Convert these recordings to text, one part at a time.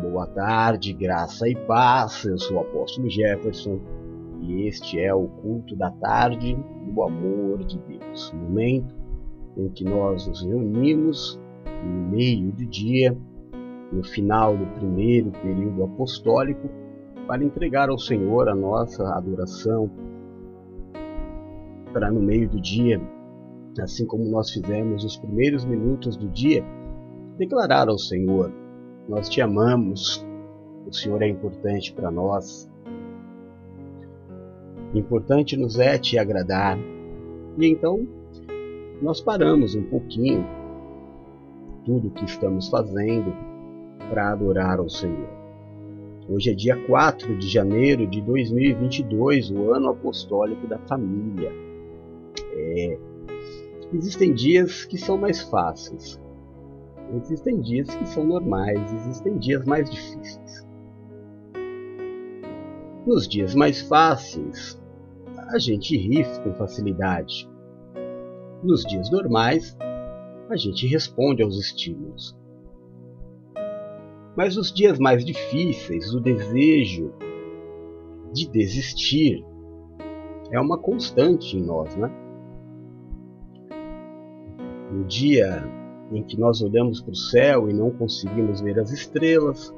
Boa tarde, graça e paz. Eu sou o apóstolo Jefferson e este é o culto da tarde do amor de Deus. Momento em que nós nos reunimos no meio do dia, no final do primeiro período apostólico, para entregar ao Senhor a nossa adoração, para no meio do dia, assim como nós fizemos os primeiros minutos do dia, declarar ao Senhor: Nós te amamos, o Senhor é importante para nós. Importante nos é te agradar. E então nós paramos um pouquinho tudo o que estamos fazendo para adorar ao Senhor. Hoje é dia 4 de janeiro de 2022, o ano apostólico da família. É, existem dias que são mais fáceis, Existem dias que são normais, existem dias mais difíceis. Nos dias mais fáceis, a gente ri com facilidade. Nos dias normais, a gente responde aos estímulos. Mas nos dias mais difíceis, o desejo de desistir é uma constante em nós, né? No dia em que nós olhamos para o céu e não conseguimos ver as estrelas,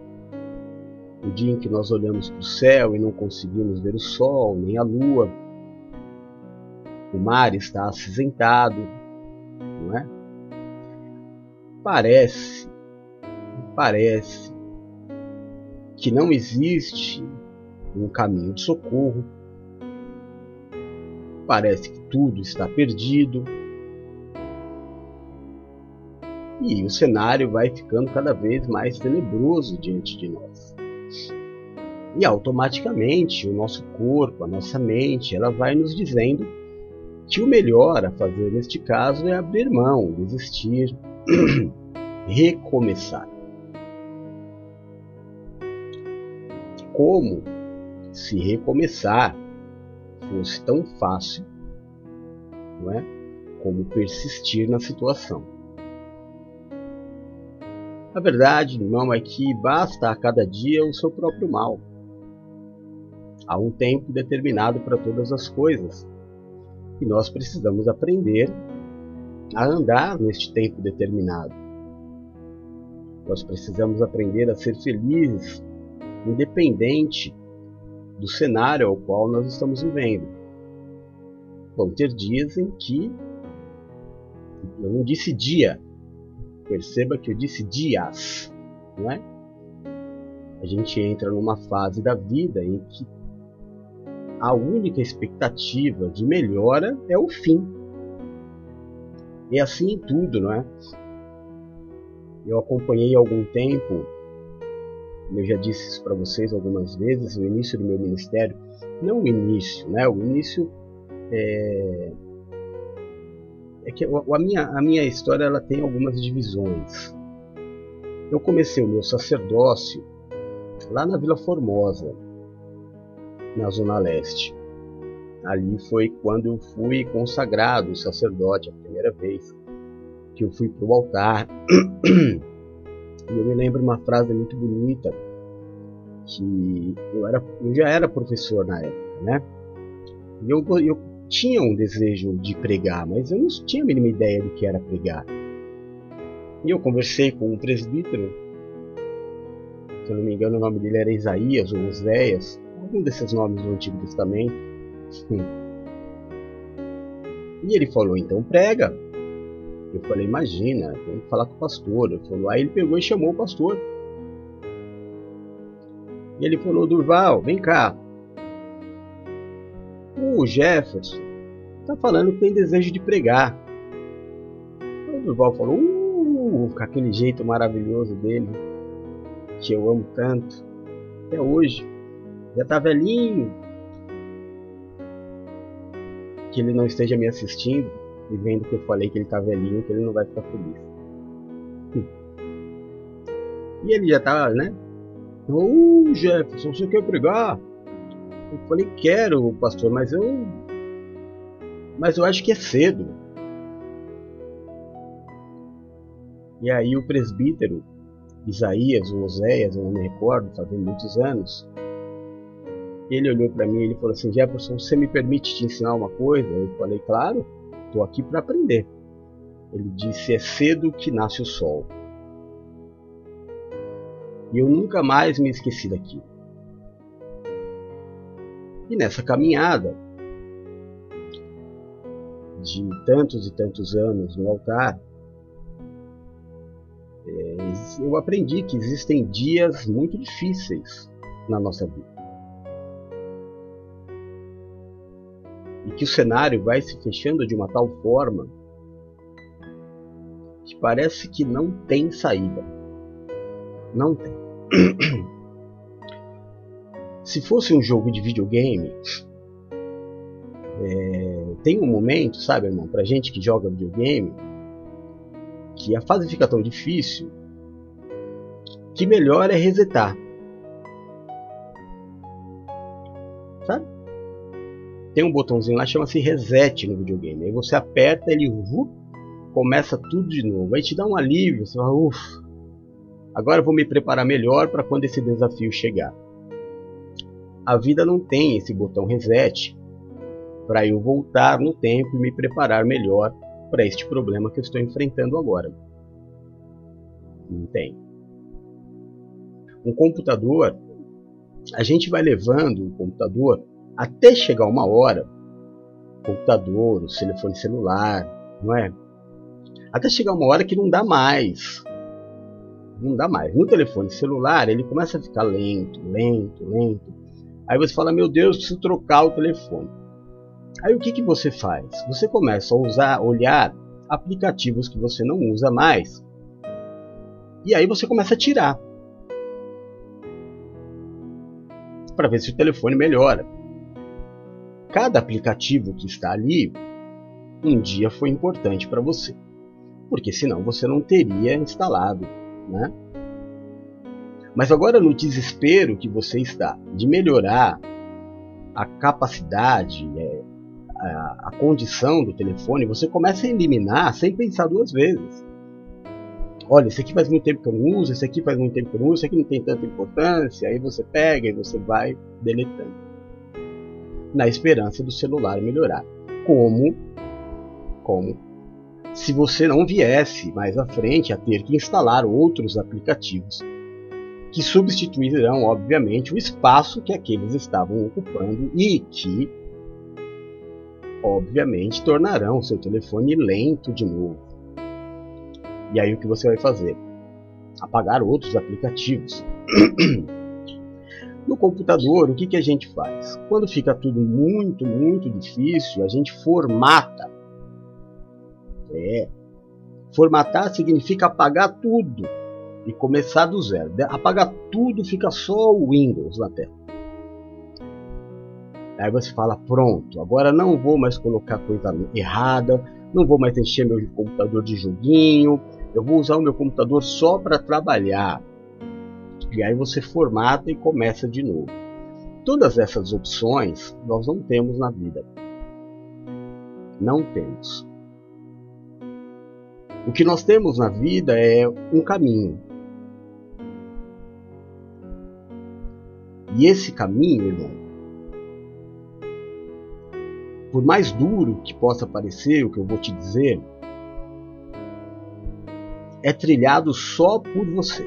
o dia em que nós olhamos para o céu e não conseguimos ver o sol nem a lua, o mar está acinzentado, não é? Parece, parece que não existe um caminho de socorro, parece que tudo está perdido, e o cenário vai ficando cada vez mais tenebroso diante de nós. E automaticamente o nosso corpo, a nossa mente, ela vai nos dizendo que o melhor a fazer neste caso é abrir mão, desistir, recomeçar. Como se recomeçar fosse tão fácil, não é? Como persistir na situação. A verdade, irmão, é que basta a cada dia o seu próprio mal. Há um tempo determinado para todas as coisas. E nós precisamos aprender a andar neste tempo determinado. Nós precisamos aprender a ser felizes, independente do cenário ao qual nós estamos vivendo. Vão ter dias em que, eu não disse dia, Perceba que eu disse dias, não é? A gente entra numa fase da vida em que a única expectativa de melhora é o fim. E assim em tudo, não é? Eu acompanhei algum tempo, eu já disse isso para vocês algumas vezes, o início do meu ministério, não o início, né? O início é, é que a minha, a minha história ela tem algumas divisões. Eu comecei o meu sacerdócio lá na Vila Formosa, na Zona Leste. Ali foi quando eu fui consagrado sacerdote a primeira vez que eu fui para o altar. E eu me lembro uma frase muito bonita que eu, era, eu já era professor na época, né? E eu, eu tinha um desejo de pregar, mas eu não tinha a mínima ideia do que era pregar. E eu conversei com um presbítero, se eu não me engano o nome dele era Isaías ou Oséias, algum desses nomes do Antigo Testamento. E ele falou, então prega. Eu falei, imagina, tem que falar com o pastor. Ele falou, aí ele pegou e chamou o pastor. E ele falou, Durval, vem cá, o Jefferson está falando que tem desejo de pregar. O Durval falou, uh, com aquele jeito maravilhoso dele, que eu amo tanto, até hoje. Já está velhinho. Que ele não esteja me assistindo e vendo que eu falei que ele está velhinho, que ele não vai ficar feliz. E ele já tá, né? Uh, Jefferson, você quer pregar? Eu falei, quero, pastor, mas eu. Mas eu acho que é cedo. E aí o presbítero Isaías ou Oséias, eu não me recordo, fazem muitos anos. Ele olhou para mim e ele falou assim: Jefferson, você me permite te ensinar uma coisa? Eu falei: Claro, estou aqui para aprender. Ele disse: É cedo que nasce o sol. E eu nunca mais me esqueci daquilo. E nessa caminhada de tantos e tantos anos no altar, é, eu aprendi que existem dias muito difíceis na nossa vida. E que o cenário vai se fechando de uma tal forma que parece que não tem saída. Não tem. Se fosse um jogo de videogame, é, tem um momento, sabe, irmão, pra gente que joga videogame, que a fase fica tão difícil que melhor é resetar. Sabe? Tem um botãozinho lá chama-se reset no videogame. Aí você aperta, ele uh, começa tudo de novo. Aí te dá um alívio, você fala, ufa, agora eu vou me preparar melhor para quando esse desafio chegar. A vida não tem esse botão reset para eu voltar no tempo e me preparar melhor para este problema que eu estou enfrentando agora. Não tem. Um computador, a gente vai levando o computador até chegar uma hora, computador, o telefone celular, não é? Até chegar uma hora que não dá mais. Não dá mais. No telefone celular, ele começa a ficar lento, lento, lento. Aí você fala, meu Deus, preciso trocar o telefone. Aí o que, que você faz? Você começa a usar, olhar aplicativos que você não usa mais. E aí você começa a tirar. Para ver se o telefone melhora. Cada aplicativo que está ali um dia foi importante para você. Porque senão você não teria instalado, né? Mas agora no desespero que você está de melhorar a capacidade, é, a, a condição do telefone, você começa a eliminar sem pensar duas vezes. Olha, esse aqui faz muito tempo que eu não uso, esse aqui faz muito tempo que eu não uso, esse aqui não tem tanta importância. Aí você pega e você vai deletando. Na esperança do celular melhorar. Como? Como? Se você não viesse mais à frente a ter que instalar outros aplicativos que substituirão, obviamente, o espaço que aqueles estavam ocupando e que obviamente tornarão seu telefone lento de novo. E aí o que você vai fazer? Apagar outros aplicativos. no computador, o que, que a gente faz? Quando fica tudo muito, muito difícil, a gente formata. É. Formatar significa apagar tudo e começar do zero. Apagar tudo, fica só o Windows na tela. Aí você fala, pronto, agora não vou mais colocar coisa errada, não vou mais encher meu computador de joguinho, eu vou usar o meu computador só para trabalhar. E aí você formata e começa de novo. Todas essas opções nós não temos na vida. Não temos. O que nós temos na vida é um caminho. E esse caminho, irmão, por mais duro que possa parecer o que eu vou te dizer, é trilhado só por você.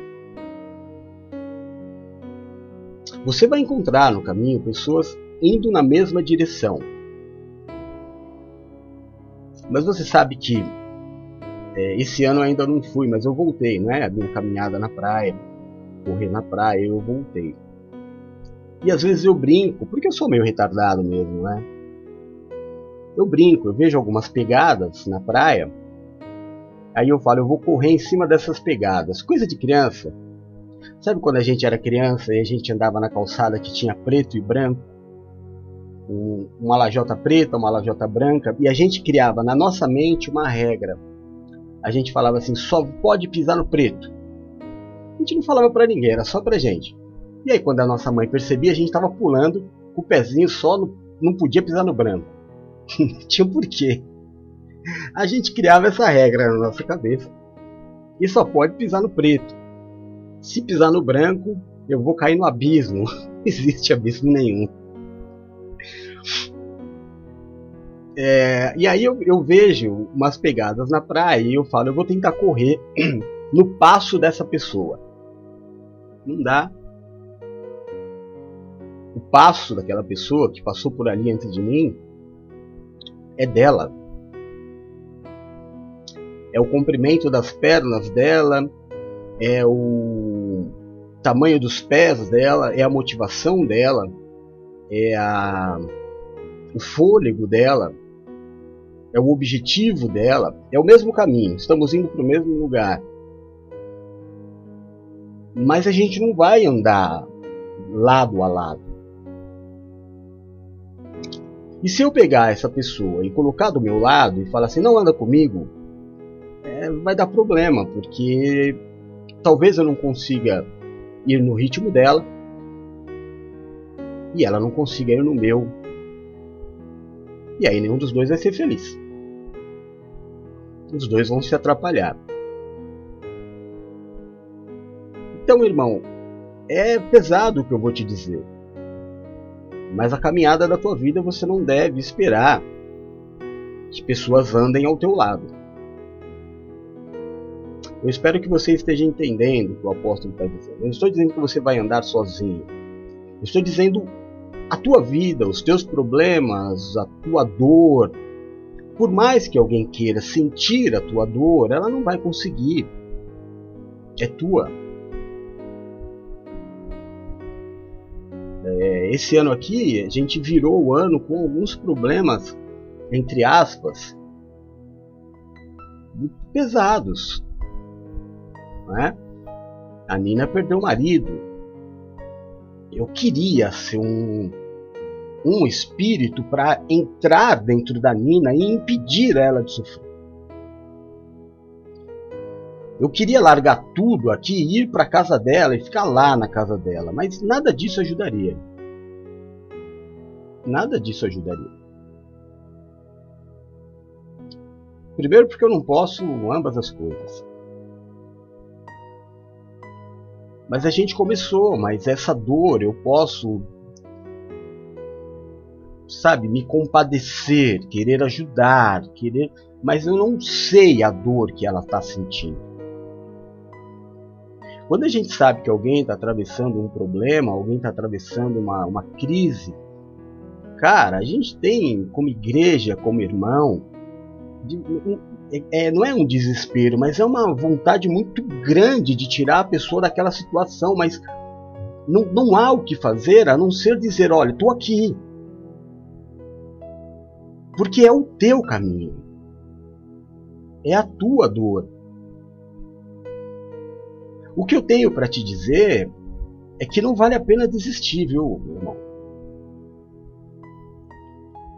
Você vai encontrar no caminho pessoas indo na mesma direção. Mas você sabe que é, esse ano ainda não fui, mas eu voltei, não é? A minha caminhada na praia, correr na praia, eu voltei. E às vezes eu brinco, porque eu sou meio retardado mesmo, né? Eu brinco, eu vejo algumas pegadas na praia, aí eu falo, eu vou correr em cima dessas pegadas. Coisa de criança. Sabe quando a gente era criança e a gente andava na calçada que tinha preto e branco? Um, uma lajota preta, uma lajota branca, e a gente criava na nossa mente uma regra. A gente falava assim, só pode pisar no preto. A gente não falava para ninguém, era só pra gente. E aí quando a nossa mãe percebia, a gente estava pulando com o pezinho só, no, não podia pisar no branco. Tinha um porquê. A gente criava essa regra na nossa cabeça. E só pode pisar no preto. Se pisar no branco, eu vou cair no abismo. Não existe abismo nenhum. É, e aí eu, eu, vejo umas pegadas na praia e eu falo, eu vou tentar correr no passo dessa pessoa. Não dá. O passo daquela pessoa que passou por ali antes de mim é dela. É o comprimento das pernas dela, é o tamanho dos pés dela, é a motivação dela, é a, o fôlego dela é o objetivo dela, é o mesmo caminho, estamos indo para o mesmo lugar. Mas a gente não vai andar lado a lado. E se eu pegar essa pessoa e colocar do meu lado e falar assim, não anda comigo, é, vai dar problema, porque talvez eu não consiga ir no ritmo dela e ela não consiga ir no meu. E aí nenhum dos dois vai ser feliz os dois vão se atrapalhar. Então, irmão, é pesado o que eu vou te dizer. Mas a caminhada da tua vida você não deve esperar que pessoas andem ao teu lado. Eu espero que você esteja entendendo o que o apóstolo está dizendo. Eu não estou dizendo que você vai andar sozinho. Eu estou dizendo a tua vida, os teus problemas, a tua dor, por mais que alguém queira sentir a tua dor, ela não vai conseguir. É tua. Esse ano aqui, a gente virou o ano com alguns problemas, entre aspas, pesados. Né? A Nina perdeu o marido. Eu queria ser um um espírito para entrar dentro da Nina e impedir ela de sofrer. Eu queria largar tudo aqui, ir para casa dela e ficar lá na casa dela, mas nada disso ajudaria. Nada disso ajudaria. Primeiro, porque eu não posso ambas as coisas. Mas a gente começou, mas essa dor eu posso sabe, me compadecer, querer ajudar, querer, mas eu não sei a dor que ela está sentindo. Quando a gente sabe que alguém está atravessando um problema, alguém está atravessando uma, uma crise, cara, a gente tem como igreja, como irmão, de, é, não é um desespero, mas é uma vontade muito grande de tirar a pessoa daquela situação, mas não, não há o que fazer a não ser dizer, olha, estou aqui, porque é o teu caminho. É a tua dor. O que eu tenho para te dizer é que não vale a pena desistir, viu, meu irmão?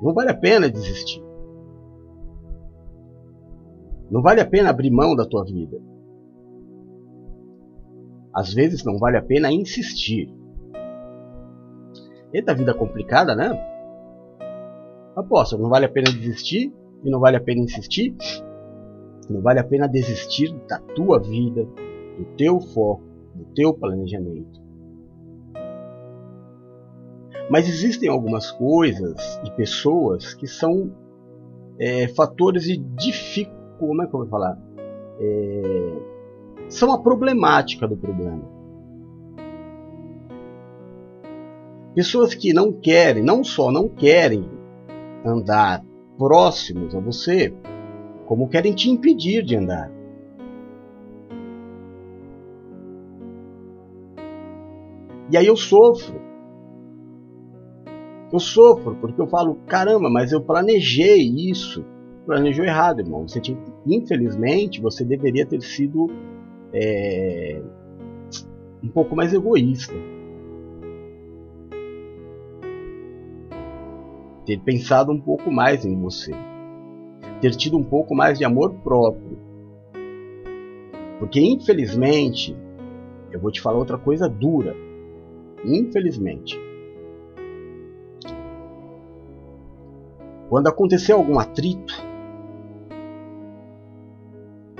Não vale a pena desistir. Não vale a pena abrir mão da tua vida. Às vezes não vale a pena insistir. Eita vida complicada, né? Apóstolo, não vale a pena desistir e não vale a pena insistir? Não vale a pena desistir da tua vida, do teu foco, do teu planejamento. Mas existem algumas coisas e pessoas que são é, fatores de dificuldade. Como é que eu vou falar? É, são a problemática do problema. Pessoas que não querem, não só não querem andar próximos a você, como querem te impedir de andar. E aí eu sofro. Eu sofro porque eu falo, caramba, mas eu planejei isso. Planejou errado, irmão. Você tinha, infelizmente, você deveria ter sido é, um pouco mais egoísta. ter pensado um pouco mais em você, ter tido um pouco mais de amor próprio. Porque infelizmente, eu vou te falar outra coisa dura. Infelizmente, quando acontecer algum atrito,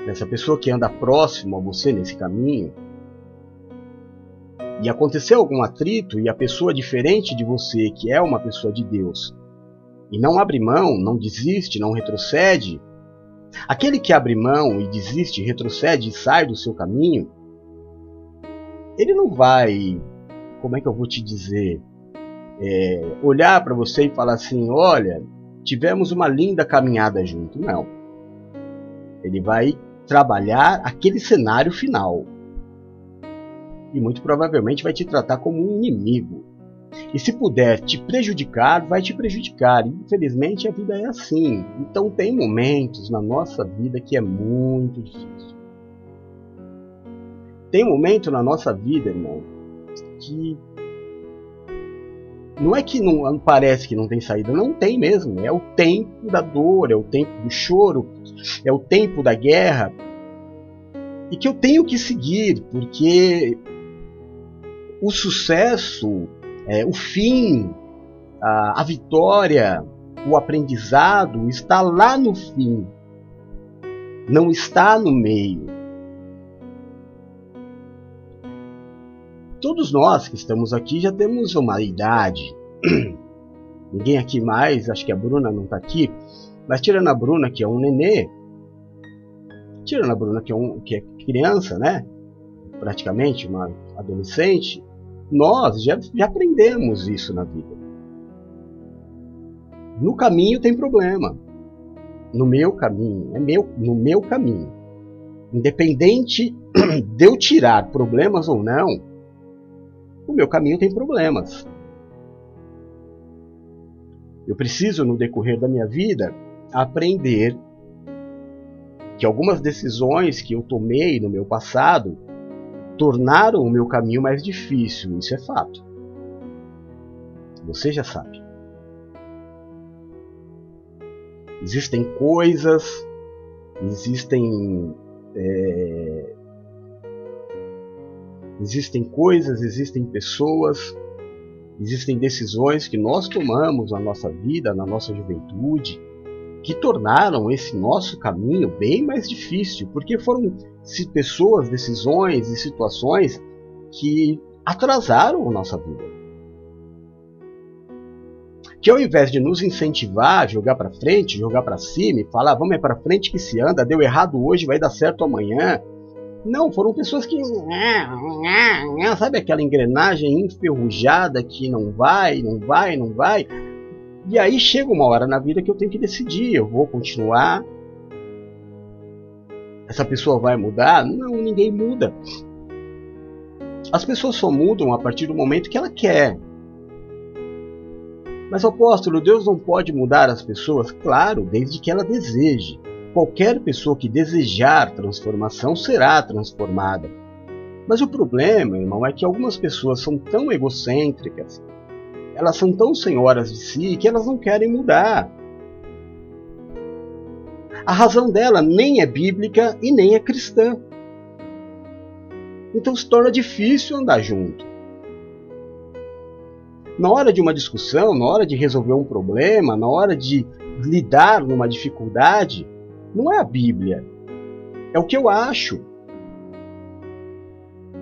dessa pessoa que anda próximo a você nesse caminho, e acontecer algum atrito e a pessoa diferente de você, que é uma pessoa de Deus, e não abre mão, não desiste, não retrocede, aquele que abre mão e desiste, retrocede e sai do seu caminho, ele não vai, como é que eu vou te dizer, é, olhar para você e falar assim: olha, tivemos uma linda caminhada junto. Não. Ele vai trabalhar aquele cenário final. E muito provavelmente vai te tratar como um inimigo. E se puder te prejudicar, vai te prejudicar. Infelizmente a vida é assim. Então tem momentos na nossa vida que é muito difícil. Tem momento na nossa vida, irmão, que não é que não parece que não tem saída, não tem mesmo. É o tempo da dor, é o tempo do choro, é o tempo da guerra. E que eu tenho que seguir, porque o sucesso, é, o fim, a, a vitória, o aprendizado está lá no fim, não está no meio. Todos nós que estamos aqui já temos uma idade. Ninguém aqui mais, acho que a Bruna não está aqui, mas tirando a Bruna, que é um nenê, tirando a Bruna, que é, um, que é criança, né? Praticamente uma adolescente, nós já, já aprendemos isso na vida. No caminho tem problema. No meu caminho, é meu, no meu caminho. Independente de eu tirar problemas ou não, o meu caminho tem problemas. Eu preciso, no decorrer da minha vida, aprender que algumas decisões que eu tomei no meu passado tornaram o meu caminho mais difícil. Isso é fato. Você já sabe. Existem coisas, existem é, Existem coisas, existem pessoas, existem decisões que nós tomamos na nossa vida, na nossa juventude, que tornaram esse nosso caminho bem mais difícil, porque foram pessoas, decisões e situações que atrasaram a nossa vida. Que ao invés de nos incentivar, jogar para frente, jogar para cima e falar, vamos é para frente que se anda, deu errado hoje, vai dar certo amanhã, não, foram pessoas que. Sabe aquela engrenagem enferrujada que não vai, não vai, não vai? E aí chega uma hora na vida que eu tenho que decidir: eu vou continuar? Essa pessoa vai mudar? Não, ninguém muda. As pessoas só mudam a partir do momento que ela quer. Mas apóstolo, Deus não pode mudar as pessoas? Claro, desde que ela deseje. Qualquer pessoa que desejar transformação será transformada. Mas o problema, irmão, é que algumas pessoas são tão egocêntricas, elas são tão senhoras de si que elas não querem mudar. A razão dela nem é bíblica e nem é cristã. Então se torna difícil andar junto. Na hora de uma discussão, na hora de resolver um problema, na hora de lidar numa dificuldade, não é a Bíblia. É o que eu acho.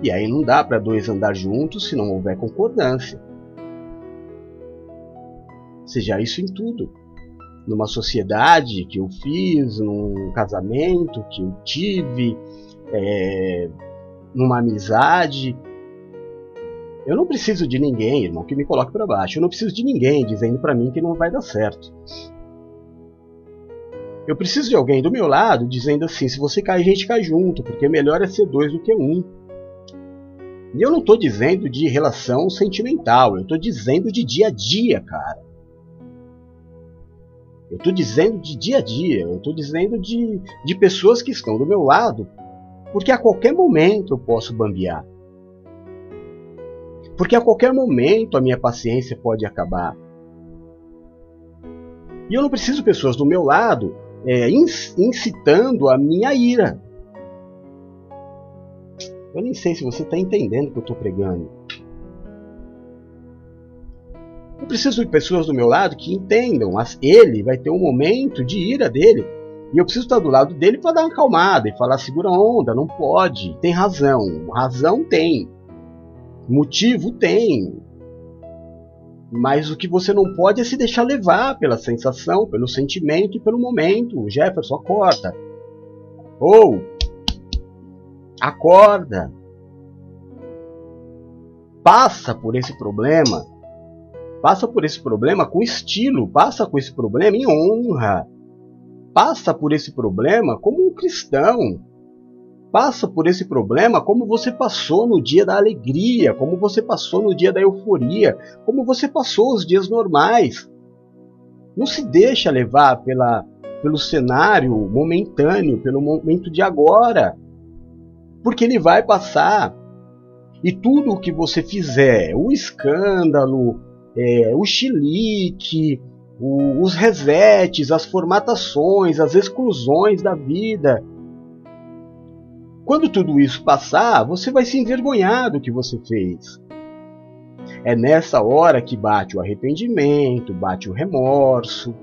E aí não dá para dois andar juntos se não houver concordância. Seja isso em tudo. Numa sociedade que eu fiz, num casamento que eu tive, é, numa amizade. Eu não preciso de ninguém, irmão, que me coloque para baixo. Eu não preciso de ninguém dizendo para mim que não vai dar certo. Eu preciso de alguém do meu lado dizendo assim: se você cair, a gente cai junto, porque melhor é ser dois do que um. E eu não estou dizendo de relação sentimental, eu estou dizendo de dia a dia, cara. Eu estou dizendo de dia a dia, eu estou dizendo de, de pessoas que estão do meu lado, porque a qualquer momento eu posso bambear. Porque a qualquer momento a minha paciência pode acabar. E eu não preciso pessoas do meu lado é, incitando a minha ira. Eu nem sei se você está entendendo o que eu estou pregando. Eu preciso de pessoas do meu lado que entendam. Mas ele vai ter um momento de ira dele. E eu preciso estar do lado dele para dar uma acalmada e falar: segura a onda, não pode. Tem razão. Razão tem. Motivo tem. Mas o que você não pode é se deixar levar pela sensação, pelo sentimento e pelo momento. Jefferson, acorda. Ou, acorda. Passa por esse problema. Passa por esse problema com estilo. Passa com esse problema em honra. Passa por esse problema como um cristão passa por esse problema como você passou no dia da alegria, como você passou no dia da euforia, como você passou os dias normais. Não se deixa levar pela, pelo cenário momentâneo, pelo momento de agora, porque ele vai passar. E tudo o que você fizer, o escândalo, é, o chilique, o, os resetes, as formatações, as exclusões da vida, quando tudo isso passar, você vai se envergonhar do que você fez. É nessa hora que bate o arrependimento, bate o remorso.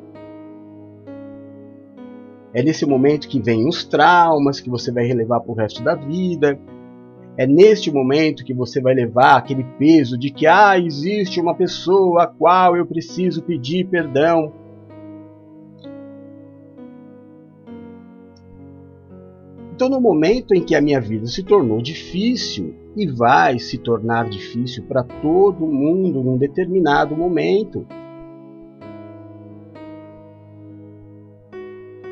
É nesse momento que vem os traumas que você vai relevar para o resto da vida. É neste momento que você vai levar aquele peso de que ah, existe uma pessoa a qual eu preciso pedir perdão. Então, no momento em que a minha vida se tornou difícil, e vai se tornar difícil para todo mundo num determinado momento,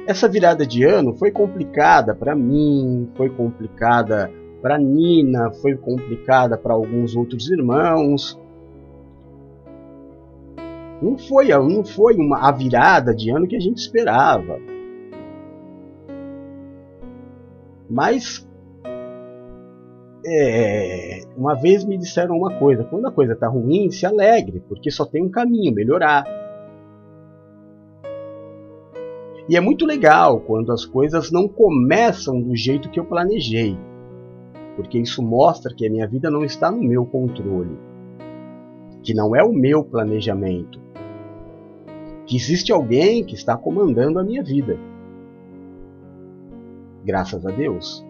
essa virada de ano foi complicada para mim, foi complicada para Nina, foi complicada para alguns outros irmãos. Não foi, não foi uma, a virada de ano que a gente esperava. Mas é, uma vez me disseram uma coisa: quando a coisa está ruim, se alegre, porque só tem um caminho melhorar. E é muito legal quando as coisas não começam do jeito que eu planejei, porque isso mostra que a minha vida não está no meu controle, que não é o meu planejamento, que existe alguém que está comandando a minha vida graças a Deus.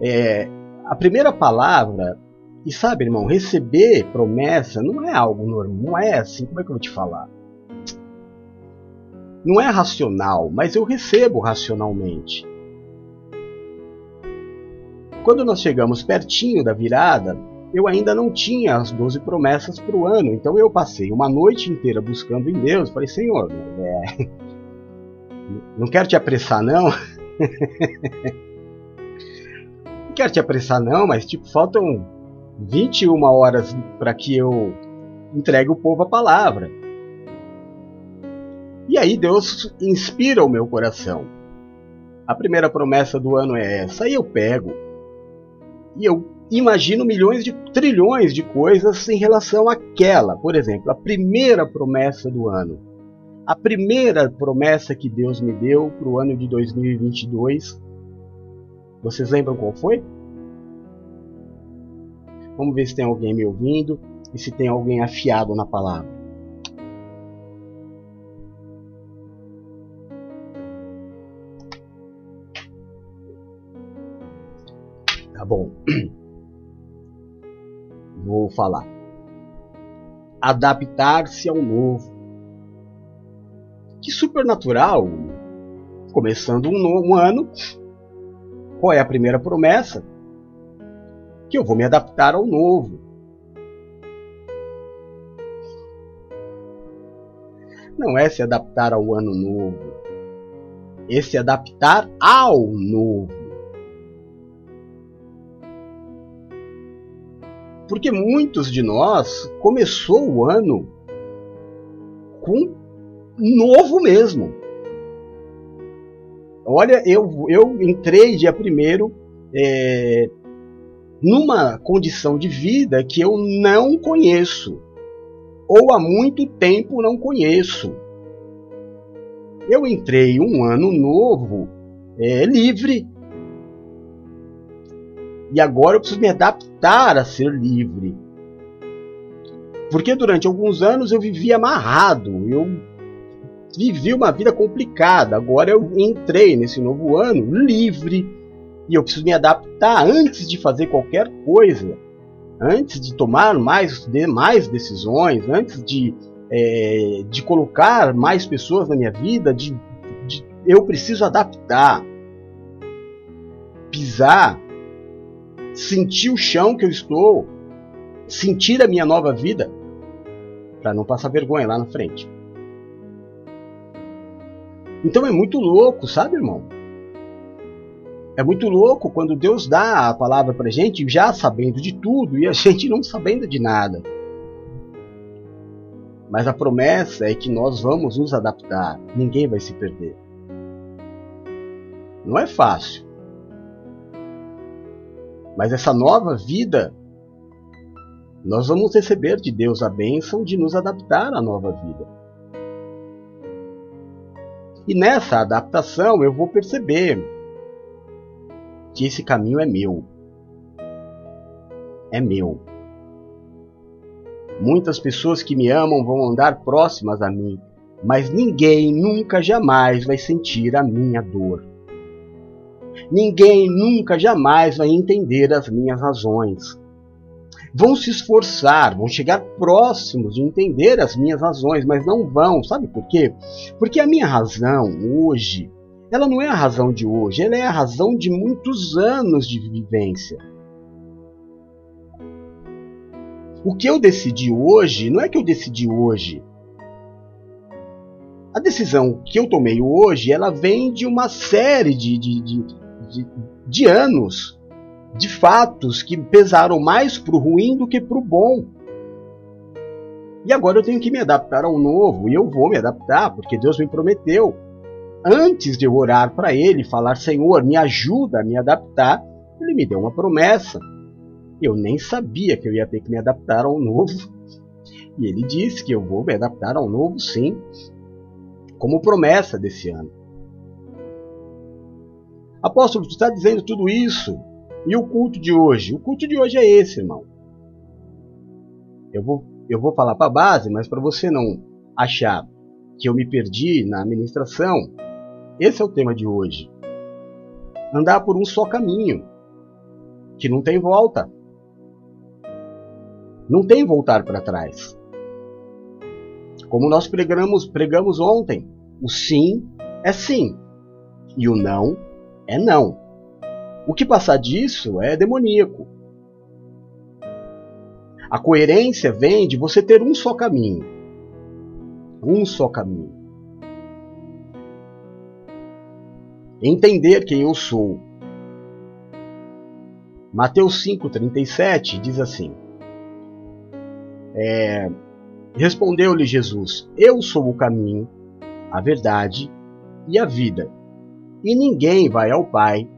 É, a primeira palavra, e sabe, irmão, receber promessa não é algo normal, não é assim, como é que eu vou te falar? Não é racional, mas eu recebo racionalmente. Quando nós chegamos pertinho da virada, eu ainda não tinha as 12 promessas para o ano, então eu passei uma noite inteira buscando em Deus. Falei, Senhor, é, não quero te apressar, não. não quero te apressar, não, mas tipo, faltam 21 horas para que eu entregue o povo a palavra. E aí Deus inspira o meu coração. A primeira promessa do ano é essa, e eu pego. E eu imagino milhões de trilhões de coisas em relação àquela. Por exemplo, a primeira promessa do ano a primeira promessa que Deus me deu para o ano de 2022, vocês lembram qual foi? Vamos ver se tem alguém me ouvindo e se tem alguém afiado na palavra. Tá bom. Vou falar. Adaptar-se ao novo que supernatural, começando um, novo, ano, qual é a primeira promessa? Que eu vou me adaptar ao novo. Não é se adaptar ao ano novo, é se adaptar ao novo. Porque muitos de nós começou o ano com novo mesmo. Olha, eu, eu entrei dia primeiro é, numa condição de vida que eu não conheço, ou há muito tempo não conheço. Eu entrei um ano novo é, livre. E agora eu preciso me adaptar a ser livre. Porque durante alguns anos eu vivia amarrado, eu vivi uma vida complicada. Agora eu entrei nesse novo ano livre E eu preciso me adaptar antes de fazer qualquer coisa, antes de tomar mais, de, mais decisões, antes de, é, de colocar mais pessoas na minha vida, de, de, eu preciso adaptar, pisar, sentir o chão que eu estou, sentir a minha nova vida, para não passar vergonha lá na frente. Então é muito louco, sabe, irmão? É muito louco quando Deus dá a palavra para gente já sabendo de tudo e a gente não sabendo de nada. Mas a promessa é que nós vamos nos adaptar, ninguém vai se perder. Não é fácil. Mas essa nova vida, nós vamos receber de Deus a bênção de nos adaptar à nova vida. E nessa adaptação eu vou perceber que esse caminho é meu. É meu. Muitas pessoas que me amam vão andar próximas a mim, mas ninguém nunca jamais vai sentir a minha dor. Ninguém nunca jamais vai entender as minhas razões. Vão se esforçar, vão chegar próximos de entender as minhas razões, mas não vão. Sabe por quê? Porque a minha razão hoje ela não é a razão de hoje, ela é a razão de muitos anos de vivência. O que eu decidi hoje não é que eu decidi hoje. A decisão que eu tomei hoje, ela vem de uma série de, de, de, de, de anos, de fatos que pesaram mais para o ruim do que para o bom. E agora eu tenho que me adaptar ao novo, e eu vou me adaptar, porque Deus me prometeu antes de eu orar para ele, falar: Senhor, me ajuda a me adaptar, ele me deu uma promessa. Eu nem sabia que eu ia ter que me adaptar ao novo. E ele disse que eu vou me adaptar ao novo, sim, como promessa desse ano. Apóstolo, tu está dizendo tudo isso. E o culto de hoje? O culto de hoje é esse, irmão. Eu vou, eu vou falar para a base, mas para você não achar que eu me perdi na administração, esse é o tema de hoje. Andar por um só caminho, que não tem volta. Não tem voltar para trás. Como nós pregamos, pregamos ontem, o sim é sim e o não é não. O que passar disso é demoníaco. A coerência vem de você ter um só caminho. Um só caminho. entender quem eu sou. Mateus 5,37 diz assim: é, Respondeu-lhe Jesus: Eu sou o caminho, a verdade e a vida, e ninguém vai ao Pai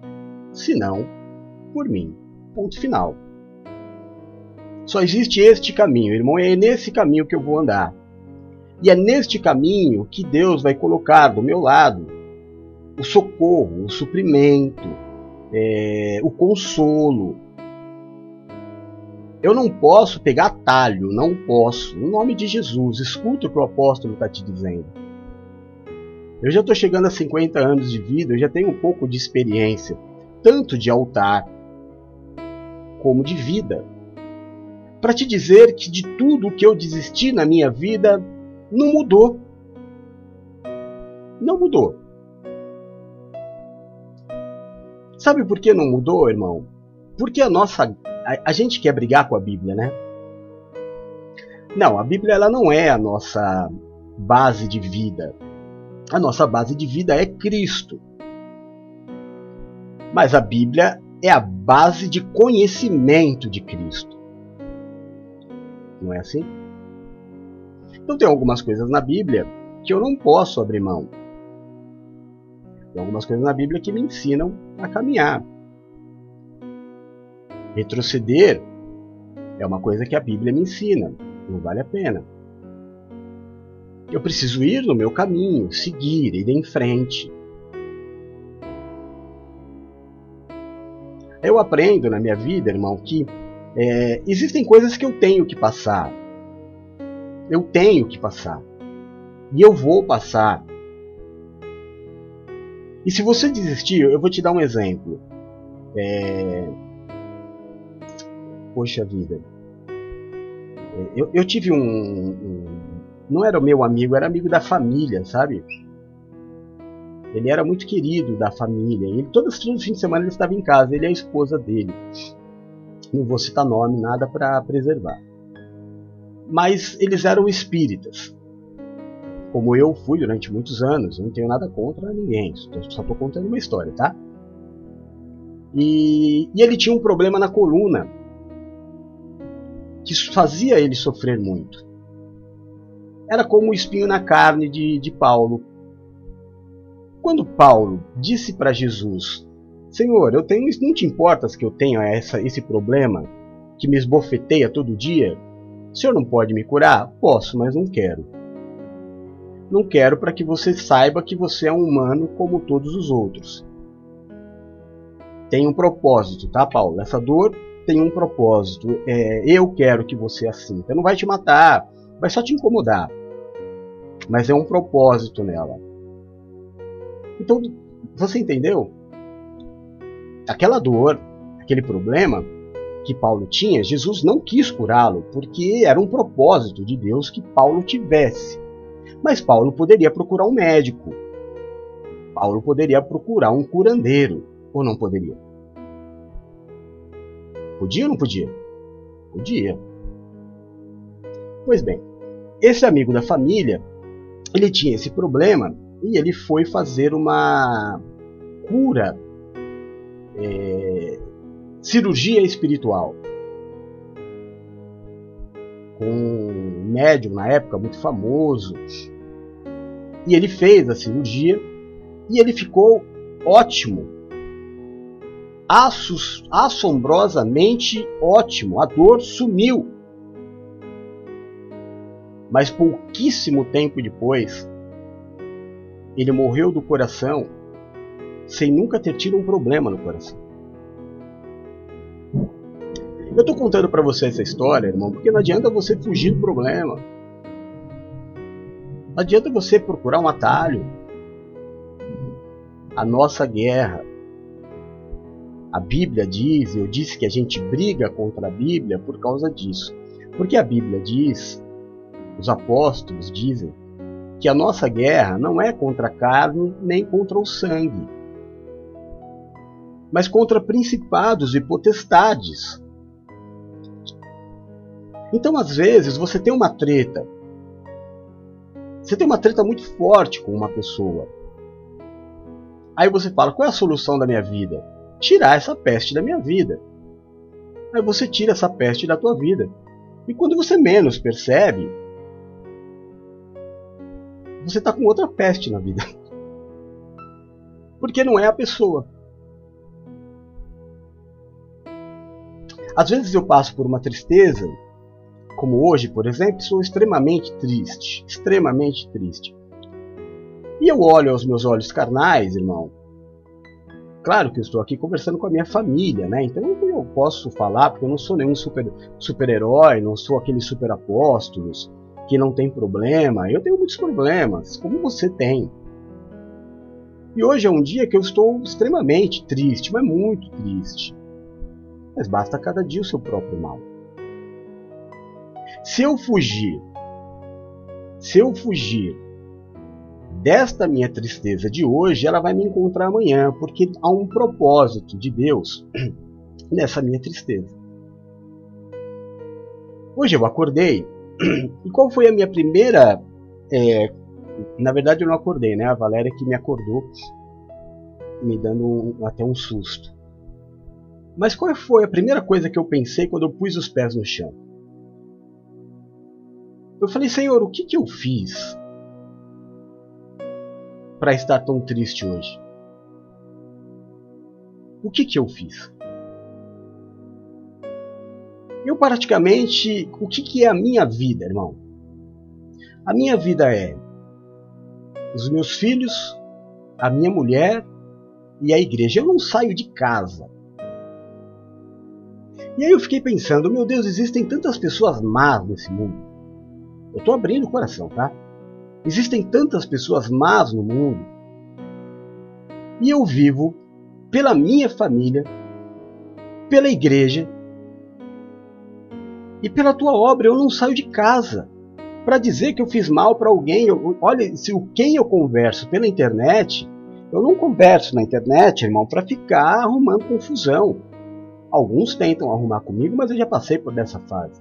senão por mim. Ponto final. Só existe este caminho, irmão, é nesse caminho que eu vou andar. E é neste caminho que Deus vai colocar do meu lado o socorro, o suprimento, é, o consolo. Eu não posso pegar atalho, não posso. No nome de Jesus, escuta o que o apóstolo está te dizendo. Eu já estou chegando a 50 anos de vida, eu já tenho um pouco de experiência, tanto de altar como de vida. Para te dizer que de tudo que eu desisti na minha vida, não mudou. Não mudou. Sabe por que não mudou, irmão? Porque a nossa. A, a, gente quer brigar com a Bíblia, né? Não, a Bíblia ela não é a nossa base de vida. A nossa base de vida é Cristo. Mas a Bíblia é a base de conhecimento de Cristo. Não é assim? Então tem algumas coisas na Bíblia que eu não posso abrir mão. Tem algumas coisas na Bíblia que me ensinam a caminhar. Retroceder é uma coisa que a Bíblia me ensina, não vale a pena. Eu preciso ir no meu caminho, seguir, ir em frente. Eu aprendo na minha vida, irmão, que é, existem coisas que eu tenho que passar. Eu tenho que passar. E eu vou passar. E se você desistir, eu vou te dar um exemplo. É... Poxa vida. É, eu, eu tive um, um. Não era o meu amigo, era amigo da família, sabe? Ele era muito querido da família. Ele, todos os fins de semana ele estava em casa, ele e a esposa dele. Não vou citar nome, nada para preservar. Mas eles eram espíritas. Como eu fui durante muitos anos, eu não tenho nada contra ninguém, só estou contando uma história, tá? E, e ele tinha um problema na coluna que fazia ele sofrer muito. Era como o espinho na carne de, de Paulo. Quando Paulo disse para Jesus: Senhor, eu tenho, não te importas que eu tenha essa, esse problema que me esbofeteia todo dia? O senhor não pode me curar? Posso, mas não quero. Não quero para que você saiba que você é um humano como todos os outros tem um propósito, tá, Paulo? Essa dor tem um propósito. É, eu quero que você assinta. Não vai te matar, vai só te incomodar. Mas é um propósito nela. Então, você entendeu? Aquela dor, aquele problema que Paulo tinha, Jesus não quis curá-lo, porque era um propósito de Deus que Paulo tivesse. Mas Paulo poderia procurar um médico. Paulo poderia procurar um curandeiro. Ou não poderia? Podia ou não podia? Podia. Pois bem, esse amigo da família, ele tinha esse problema e ele foi fazer uma cura, é, cirurgia espiritual, com um médium na época muito famoso. E ele fez a cirurgia e ele ficou ótimo assombrosamente ótimo. A dor sumiu. Mas pouquíssimo tempo depois, ele morreu do coração sem nunca ter tido um problema no coração. Eu estou contando para você essa história, irmão, porque não adianta você fugir do problema. Não adianta você procurar um atalho. A nossa guerra a Bíblia diz, eu disse que a gente briga contra a Bíblia por causa disso. Porque a Bíblia diz, os apóstolos dizem, que a nossa guerra não é contra a carne nem contra o sangue, mas contra principados e potestades. Então, às vezes, você tem uma treta. Você tem uma treta muito forte com uma pessoa. Aí você fala: qual é a solução da minha vida? tirar essa peste da minha vida. Aí você tira essa peste da tua vida. E quando você menos percebe, você está com outra peste na vida. Porque não é a pessoa. Às vezes eu passo por uma tristeza, como hoje, por exemplo, sou extremamente triste, extremamente triste. E eu olho aos meus olhos carnais, irmão, Claro que eu estou aqui conversando com a minha família, né? Então eu posso falar, porque eu não sou nenhum super-herói, super não sou aqueles super apóstolos que não tem problema. Eu tenho muitos problemas, como você tem. E hoje é um dia que eu estou extremamente triste, mas muito triste. Mas basta cada dia o seu próprio mal. Se eu fugir, se eu fugir desta minha tristeza de hoje, ela vai me encontrar amanhã, porque há um propósito de Deus nessa minha tristeza. Hoje eu acordei, e qual foi a minha primeira. É, na verdade, eu não acordei, né? A Valéria que me acordou, me dando um, até um susto. Mas qual foi a primeira coisa que eu pensei quando eu pus os pés no chão? Eu falei, Senhor, o que, que eu fiz para estar tão triste hoje? O que, que eu fiz? Eu praticamente, o que, que é a minha vida, irmão? A minha vida é os meus filhos, a minha mulher e a igreja. Eu não saio de casa. E aí eu fiquei pensando, meu Deus, existem tantas pessoas más nesse mundo. Eu estou abrindo o coração, tá? Existem tantas pessoas más no mundo. E eu vivo pela minha família pela igreja e pela tua obra. Eu não saio de casa para dizer que eu fiz mal para alguém. Eu, olha, se o quem eu converso pela internet, eu não converso na internet, irmão, para ficar arrumando confusão. Alguns tentam arrumar comigo, mas eu já passei por dessa fase.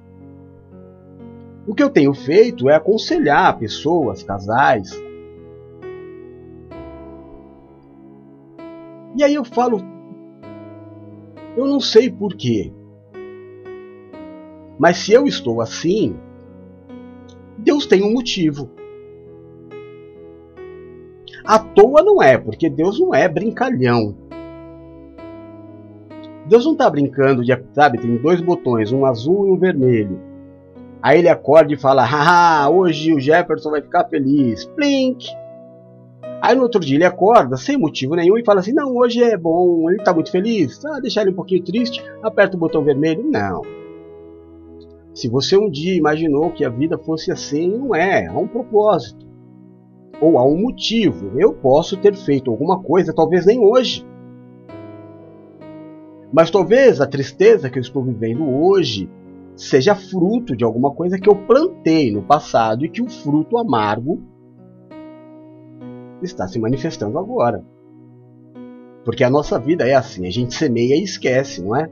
O que eu tenho feito é aconselhar pessoas, casais. E aí eu falo, eu não sei porquê, mas se eu estou assim, Deus tem um motivo. À toa não é, porque Deus não é brincalhão. Deus não está brincando de, sabe, tem dois botões, um azul e um vermelho. Aí ele acorda e fala, haha, hoje o Jefferson vai ficar feliz. Plink! Aí no outro dia ele acorda, sem motivo nenhum, e fala assim, não, hoje é bom, ele está muito feliz. Ah, deixar ele um pouquinho triste, aperta o botão vermelho. Não. Se você um dia imaginou que a vida fosse assim, não é. Há um propósito. Ou há um motivo. Eu posso ter feito alguma coisa, talvez nem hoje. Mas talvez a tristeza que eu estou vivendo hoje seja fruto de alguma coisa que eu plantei no passado e que o fruto amargo está se manifestando agora. Porque a nossa vida é assim, a gente semeia e esquece, não é?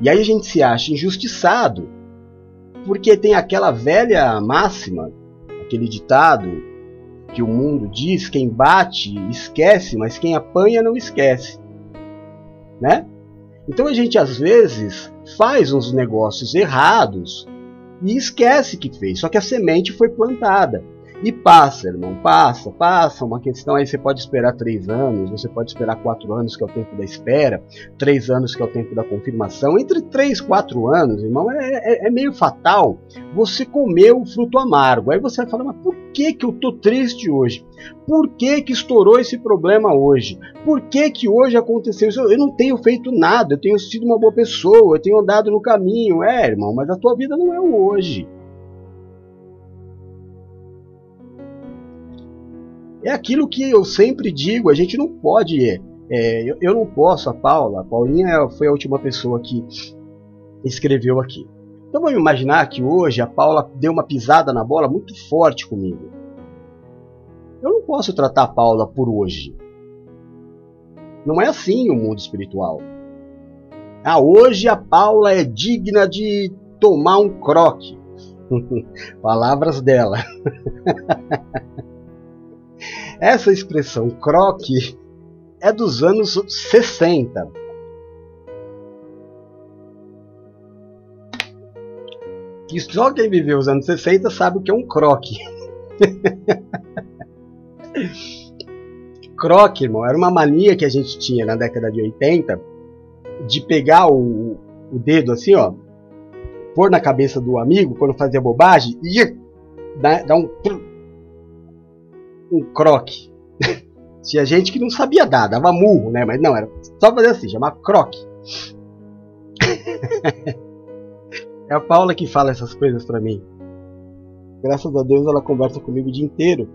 E aí a gente se acha injustiçado, porque tem aquela velha máxima, aquele ditado que o mundo diz: quem bate esquece, mas quem apanha não esquece. Né? Então a gente às vezes faz uns negócios errados e esquece que fez, só que a semente foi plantada. E passa, irmão, passa, passa. Uma questão aí você pode esperar três anos, você pode esperar quatro anos, que é o tempo da espera, três anos, que é o tempo da confirmação. Entre três quatro anos, irmão, é, é, é, meio fatal você comer o fruto amargo. Aí você vai falar, mas por que, que eu tô triste hoje? Por que, que estourou esse problema hoje? Por que, que hoje aconteceu isso? Eu não tenho feito nada, eu tenho sido uma boa pessoa, eu tenho andado no caminho. É, irmão, mas a tua vida não é o hoje. É aquilo que eu sempre digo, a gente não pode. É, eu, eu, não posso, a Paula, a Paulinha foi a última pessoa que escreveu aqui. Então vamos imaginar que hoje a Paula deu uma pisada na bola muito forte comigo. Eu não posso tratar a Paula por hoje. Não é assim o mundo espiritual. Ah, hoje a Paula é digna de tomar um croque. Palavras dela. Essa expressão croque é dos anos 60. Que só quem viveu os anos 60 sabe o que é um croque. croque, irmão, era uma mania que a gente tinha na década de 80 de pegar o, o dedo assim, ó, pôr na cabeça do amigo quando fazia bobagem e dar, dar um um croque. Tinha gente que não sabia dar, dava murro, né? Mas não, era só fazer assim, chamar croque. é a Paula que fala essas coisas pra mim. Graças a Deus ela conversa comigo o dia inteiro.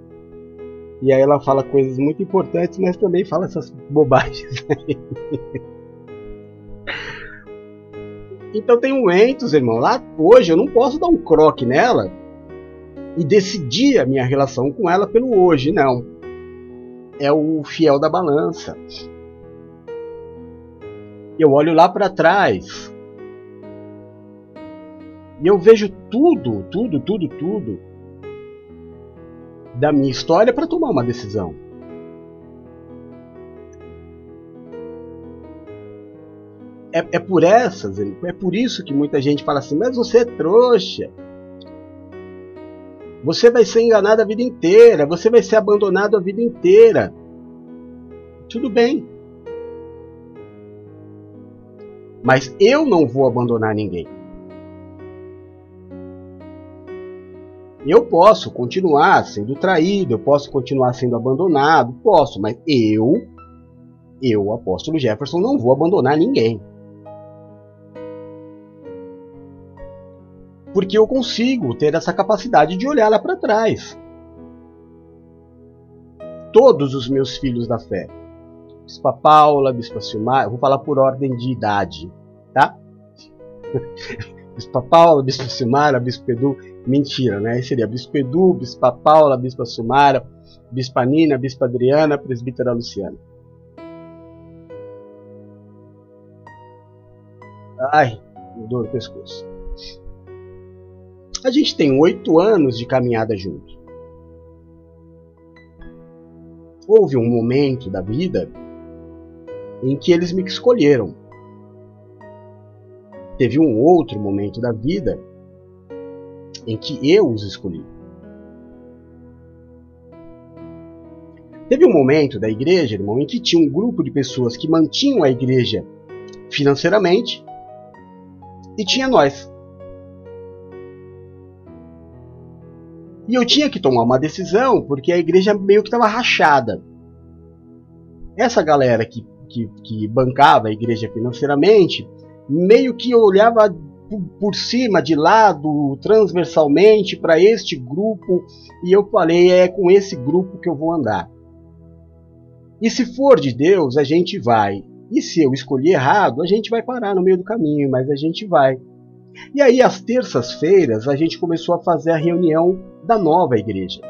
E aí ela fala coisas muito importantes, mas também fala essas bobagens. Então tem um Entos, irmão. Lá hoje eu não posso dar um croque nela e decidir a minha relação com ela pelo hoje, não. É o fiel da balança. Eu olho lá para trás e eu vejo tudo, tudo, tudo, tudo da minha história para tomar uma decisão. É, é por essas, é por isso que muita gente fala assim, mas você é trouxa. Você vai ser enganado a vida inteira, você vai ser abandonado a vida inteira. Tudo bem. Mas eu não vou abandonar ninguém. Eu posso continuar sendo traído, eu posso continuar sendo abandonado, posso, mas eu, eu, apóstolo Jefferson, não vou abandonar ninguém. Porque eu consigo ter essa capacidade de olhar lá para trás. Todos os meus filhos da fé, Bispa Paula, Bispa Silmar, vou falar por ordem de idade, tá? Bispa Paula, Bispa Silmara, Bispo Edu, mentira, né? Aí seria Bispo Edu, Bispa Paula, Bispa Silmara, Bispa Nina, Bispa Adriana, Presbítera Luciana. Ai, dor no pescoço. A gente tem oito anos de caminhada junto. Houve um momento da vida em que eles me escolheram. Teve um outro momento da vida em que eu os escolhi. Teve um momento da igreja, irmão, em que tinha um grupo de pessoas que mantinham a igreja financeiramente e tinha nós. E eu tinha que tomar uma decisão porque a igreja meio que estava rachada. Essa galera que, que, que, bancava a igreja financeiramente meio que olhava por cima, de lado, transversalmente para este grupo e eu falei: é com esse grupo que eu vou andar. E se for de Deus, a gente vai. E se eu escolher errado, a gente vai parar no meio do caminho, mas a gente vai. E aí, às terças-feiras, a gente começou a fazer a reunião da nova igreja.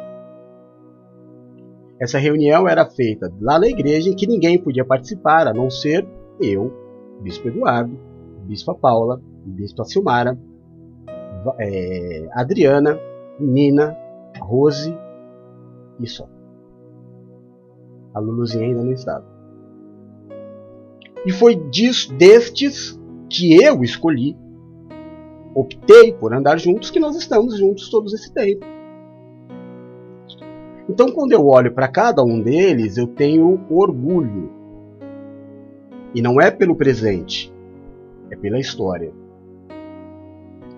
Essa reunião era feita lá na igreja em que ninguém podia participar, a não ser eu, Bispo Eduardo, Bispa Paula, Bispa Silmara, é, Adriana, Nina, Rose e só. A Luluzinha ainda não estava. E foi disso, destes que eu escolhi optei por andar juntos que nós estamos juntos todos esse tempo. Então, quando eu olho para cada um deles, eu tenho orgulho. E não é pelo presente, é pela história.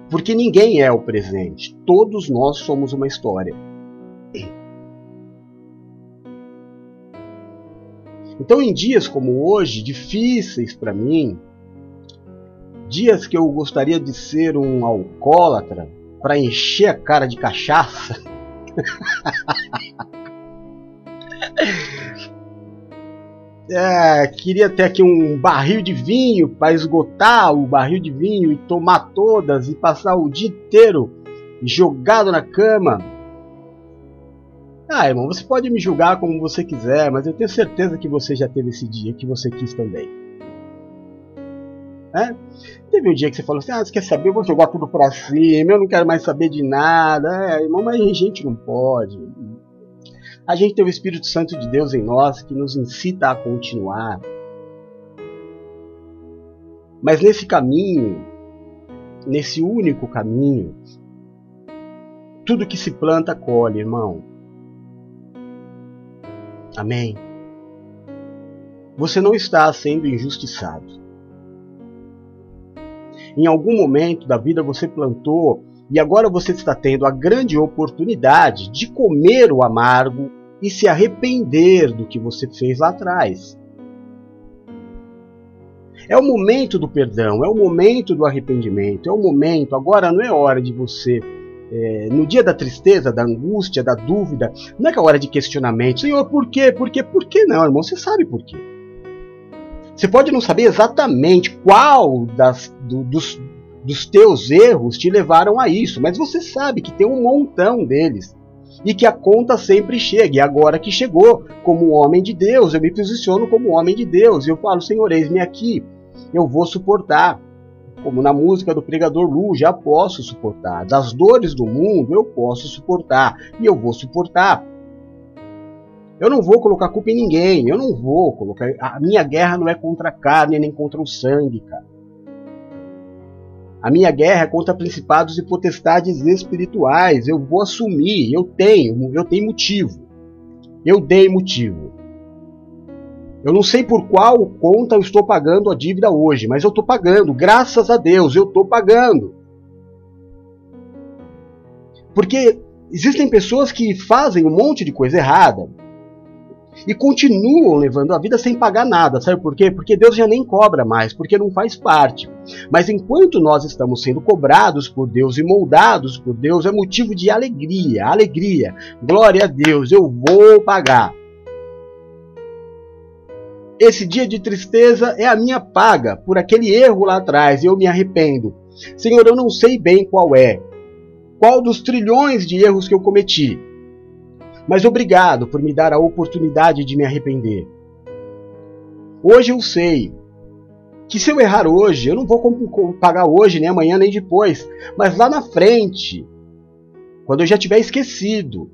Porque ninguém é o presente, todos nós somos uma história. Então, em dias como hoje, difíceis para mim, dias que eu gostaria de ser um alcoólatra para encher a cara de cachaça. é, queria ter aqui um barril de vinho para esgotar o barril de vinho e tomar todas e passar o dia inteiro jogado na cama. Ah, irmão, você pode me julgar como você quiser, mas eu tenho certeza que você já teve esse dia que você quis também. Né? Teve um dia que você falou assim: ah, você quer saber? Eu vou jogar tudo pra cima, eu não quero mais saber de nada. É, irmão, mas a gente não pode. A gente tem o Espírito Santo de Deus em nós que nos incita a continuar. Mas nesse caminho, nesse único caminho, tudo que se planta colhe, irmão. Amém. Você não está sendo injustiçado. Em algum momento da vida você plantou e agora você está tendo a grande oportunidade de comer o amargo e se arrepender do que você fez lá atrás. É o momento do perdão, é o momento do arrependimento, é o momento. Agora não é hora de você, é, no dia da tristeza, da angústia, da dúvida, não é que é hora de questionamento. Senhor, por quê? Por quê? Por quê não, irmão? Você sabe por quê. Você pode não saber exatamente qual das, do, dos, dos teus erros te levaram a isso, mas você sabe que tem um montão deles e que a conta sempre chega. E agora que chegou, como homem de Deus, eu me posiciono como homem de Deus e eu falo: Senhor, eis-me aqui, eu vou suportar. Como na música do pregador Lu, já posso suportar. Das dores do mundo eu posso suportar e eu vou suportar. Eu não vou colocar culpa em ninguém. Eu não vou colocar. A minha guerra não é contra a carne nem contra o sangue, cara. A minha guerra é contra principados e potestades espirituais. Eu vou assumir. Eu tenho. Eu tenho motivo. Eu dei motivo. Eu não sei por qual conta eu estou pagando a dívida hoje, mas eu estou pagando. Graças a Deus, eu estou pagando. Porque existem pessoas que fazem um monte de coisa errada e continuam levando a vida sem pagar nada. Sabe por quê? Porque Deus já nem cobra mais, porque não faz parte. Mas enquanto nós estamos sendo cobrados por Deus e moldados por Deus, é motivo de alegria, alegria. Glória a Deus, eu vou pagar. esse dia de tristeza é a minha paga por aquele erro lá atrás, eu me arrependo. Senhor, eu não sei bem qual é, qual dos trilhões de erros que eu cometi, mas obrigado por me dar a oportunidade de me arrepender. Hoje eu sei que se eu errar hoje, eu não vou pagar hoje, nem amanhã, nem depois, mas lá na frente, quando eu já tiver esquecido,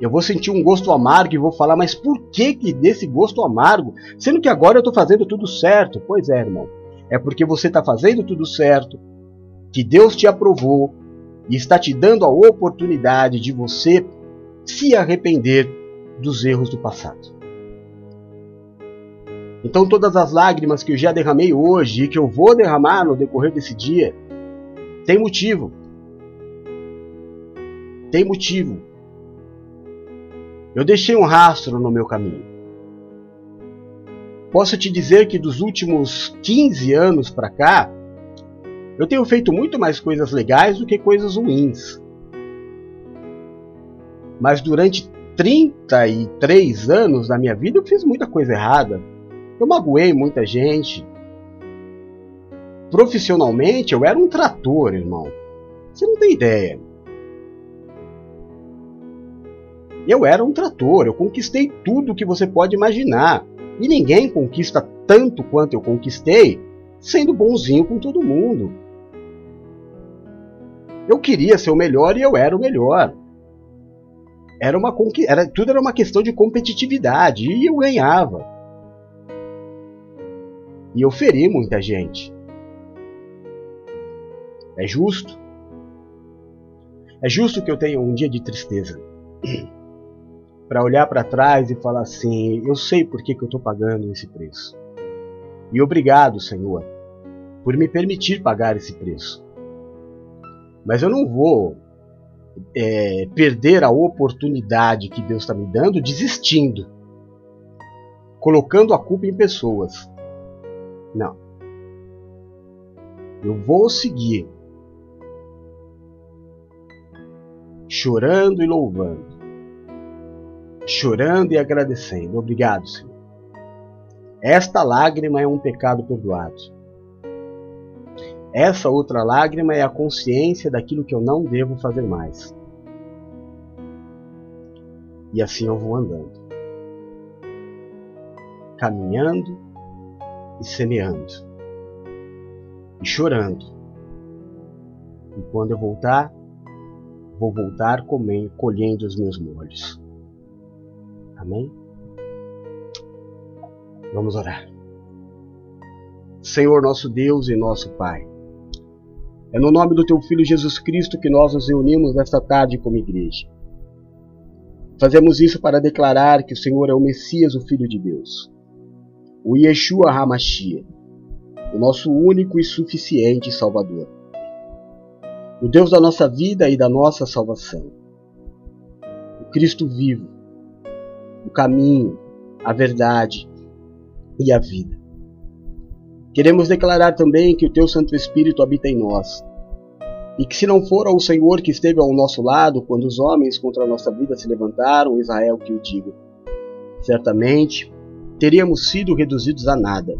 eu vou sentir um gosto amargo e vou falar, mas por que, que desse gosto amargo? Sendo que agora eu estou fazendo tudo certo. Pois é, irmão. É porque você está fazendo tudo certo, que Deus te aprovou e está te dando a oportunidade de você se arrepender dos erros do passado. Então, todas as lágrimas que eu já derramei hoje e que eu vou derramar no decorrer desse dia, tem motivo. Tem motivo. Eu deixei um rastro no meu caminho. Posso te dizer que dos últimos 15 anos para cá, eu tenho feito muito mais coisas legais do que coisas ruins. Mas durante 33 anos da minha vida eu fiz muita coisa errada. Eu magoei muita gente. Profissionalmente eu era um trator, irmão. Você não tem ideia. Eu era um trator, eu conquistei tudo que você pode imaginar. E ninguém conquista tanto quanto eu conquistei sendo bonzinho com todo mundo. Eu queria ser o melhor e eu era o melhor. Era uma era, tudo era uma questão de competitividade e eu ganhava. E eu feri muita gente. É justo? É justo que eu tenha um dia de tristeza. para olhar para trás e falar assim: eu sei por que, que eu estou pagando esse preço. E obrigado, Senhor, por me permitir pagar esse preço. Mas eu não vou é, perder a oportunidade que Deus está me dando desistindo, colocando a culpa em pessoas. Não. Eu vou seguir chorando e louvando chorando e agradecendo. Obrigado, Senhor. Esta lágrima é um pecado perdoado. Essa outra lágrima é a consciência daquilo que eu não devo fazer mais. E assim eu vou andando, caminhando e semeando, e chorando. E quando eu voltar, vou voltar comendo, colhendo os meus molhos. Amém? Vamos orar. Senhor nosso Deus e nosso Pai, é no nome do Teu Filho Jesus Cristo que nós nos reunimos nesta tarde como igreja. Fazemos isso para declarar que o Senhor é o Messias, o Filho de Deus, o Yeshua HaMashiach, o nosso único e suficiente Salvador, o Deus da nossa vida e da nossa salvação, o Cristo vivo, o caminho, a verdade e a vida. Queremos declarar também que o Teu Santo Espírito habita em nós, e que se não for o Senhor que esteve ao nosso lado quando os homens contra a nossa vida se levantaram, Israel que o diga, certamente teríamos sido reduzidos a nada.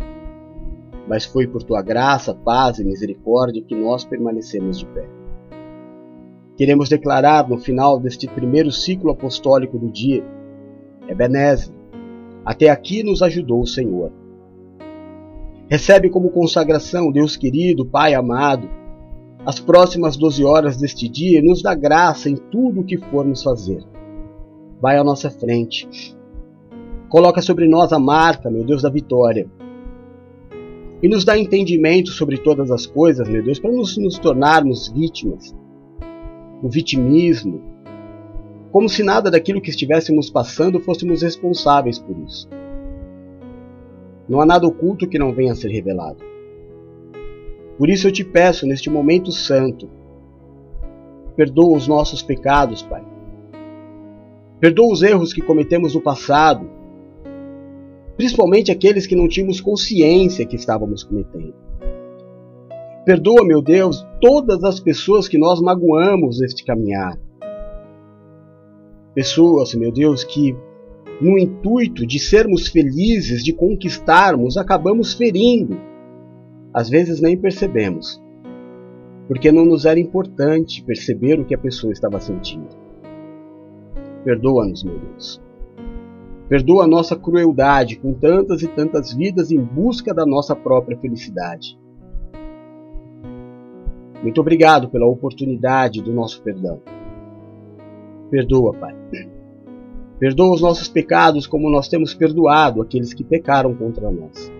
Mas foi por tua graça, paz e misericórdia que nós permanecemos de pé. Queremos declarar no final deste primeiro ciclo apostólico do dia Ebenezer, até aqui nos ajudou o Senhor. Recebe como consagração, Deus querido, Pai amado, as próximas doze horas deste dia e nos dá graça em tudo o que formos fazer. Vai à nossa frente. Coloca sobre nós a marca, meu Deus, da vitória. E nos dá entendimento sobre todas as coisas, meu Deus, para nos, nos tornarmos vítimas. O vitimismo, como se nada daquilo que estivéssemos passando fôssemos responsáveis por isso. Não há nada oculto que não venha a ser revelado. Por isso eu te peço, neste momento santo, perdoa os nossos pecados, Pai. Perdoa os erros que cometemos no passado, principalmente aqueles que não tínhamos consciência que estávamos cometendo. Perdoa, meu Deus, todas as pessoas que nós magoamos neste caminhar pessoas, meu Deus, que no intuito de sermos felizes, de conquistarmos, acabamos ferindo. Às vezes nem percebemos, porque não nos era importante perceber o que a pessoa estava sentindo. Perdoa-nos, meu Deus. Perdoa a nossa crueldade com tantas e tantas vidas em busca da nossa própria felicidade. Muito obrigado pela oportunidade do nosso perdão. Perdoa, Pai. Perdoa os nossos pecados como nós temos perdoado aqueles que pecaram contra nós.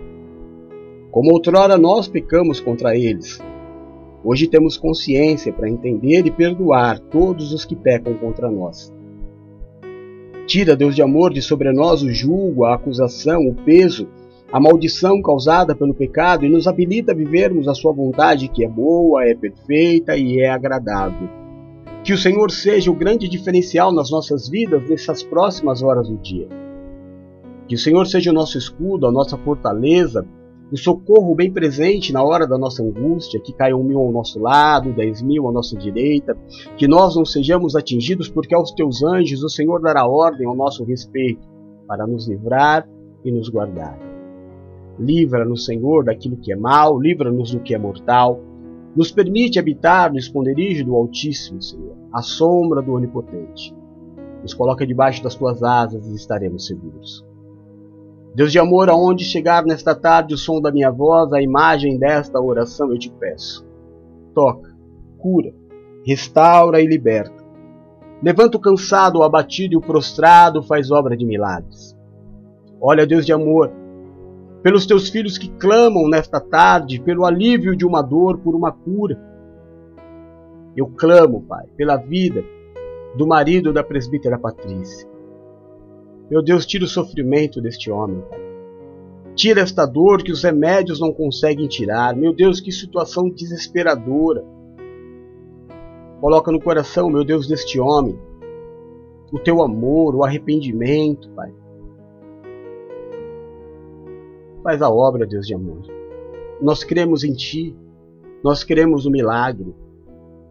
Como outrora nós pecamos contra eles, hoje temos consciência para entender e perdoar todos os que pecam contra nós. Tira, Deus de amor, de sobre nós o julgo, a acusação, o peso, a maldição causada pelo pecado e nos habilita a vivermos a Sua vontade que é boa, é perfeita e é agradável. Que o Senhor seja o grande diferencial nas nossas vidas nessas próximas horas do dia. Que o Senhor seja o nosso escudo, a nossa fortaleza, o socorro bem presente na hora da nossa angústia, que caiam mil ao nosso lado, dez mil à nossa direita, que nós não sejamos atingidos, porque aos teus anjos o Senhor dará ordem ao nosso respeito, para nos livrar e nos guardar. Livra-nos, Senhor, daquilo que é mal, livra-nos do que é mortal, nos permite habitar no esconderijo do Altíssimo, Senhor, à sombra do Onipotente. Nos coloca debaixo das tuas asas e estaremos seguros. Deus de amor, aonde chegar nesta tarde o som da minha voz, a imagem desta oração eu te peço. Toca, cura, restaura e liberta. Levanta o cansado, o abatido e o prostrado, faz obra de milagres. Olha, Deus de amor, pelos teus filhos que clamam nesta tarde, pelo alívio de uma dor, por uma cura. Eu clamo, Pai, pela vida do marido da presbítera Patrícia. Meu Deus, tira o sofrimento deste homem, Pai. Tira esta dor que os remédios não conseguem tirar. Meu Deus, que situação desesperadora. Coloca no coração, meu Deus, deste homem o teu amor, o arrependimento, Pai. Faz a obra, Deus de amor. Nós cremos em Ti, nós cremos no milagre.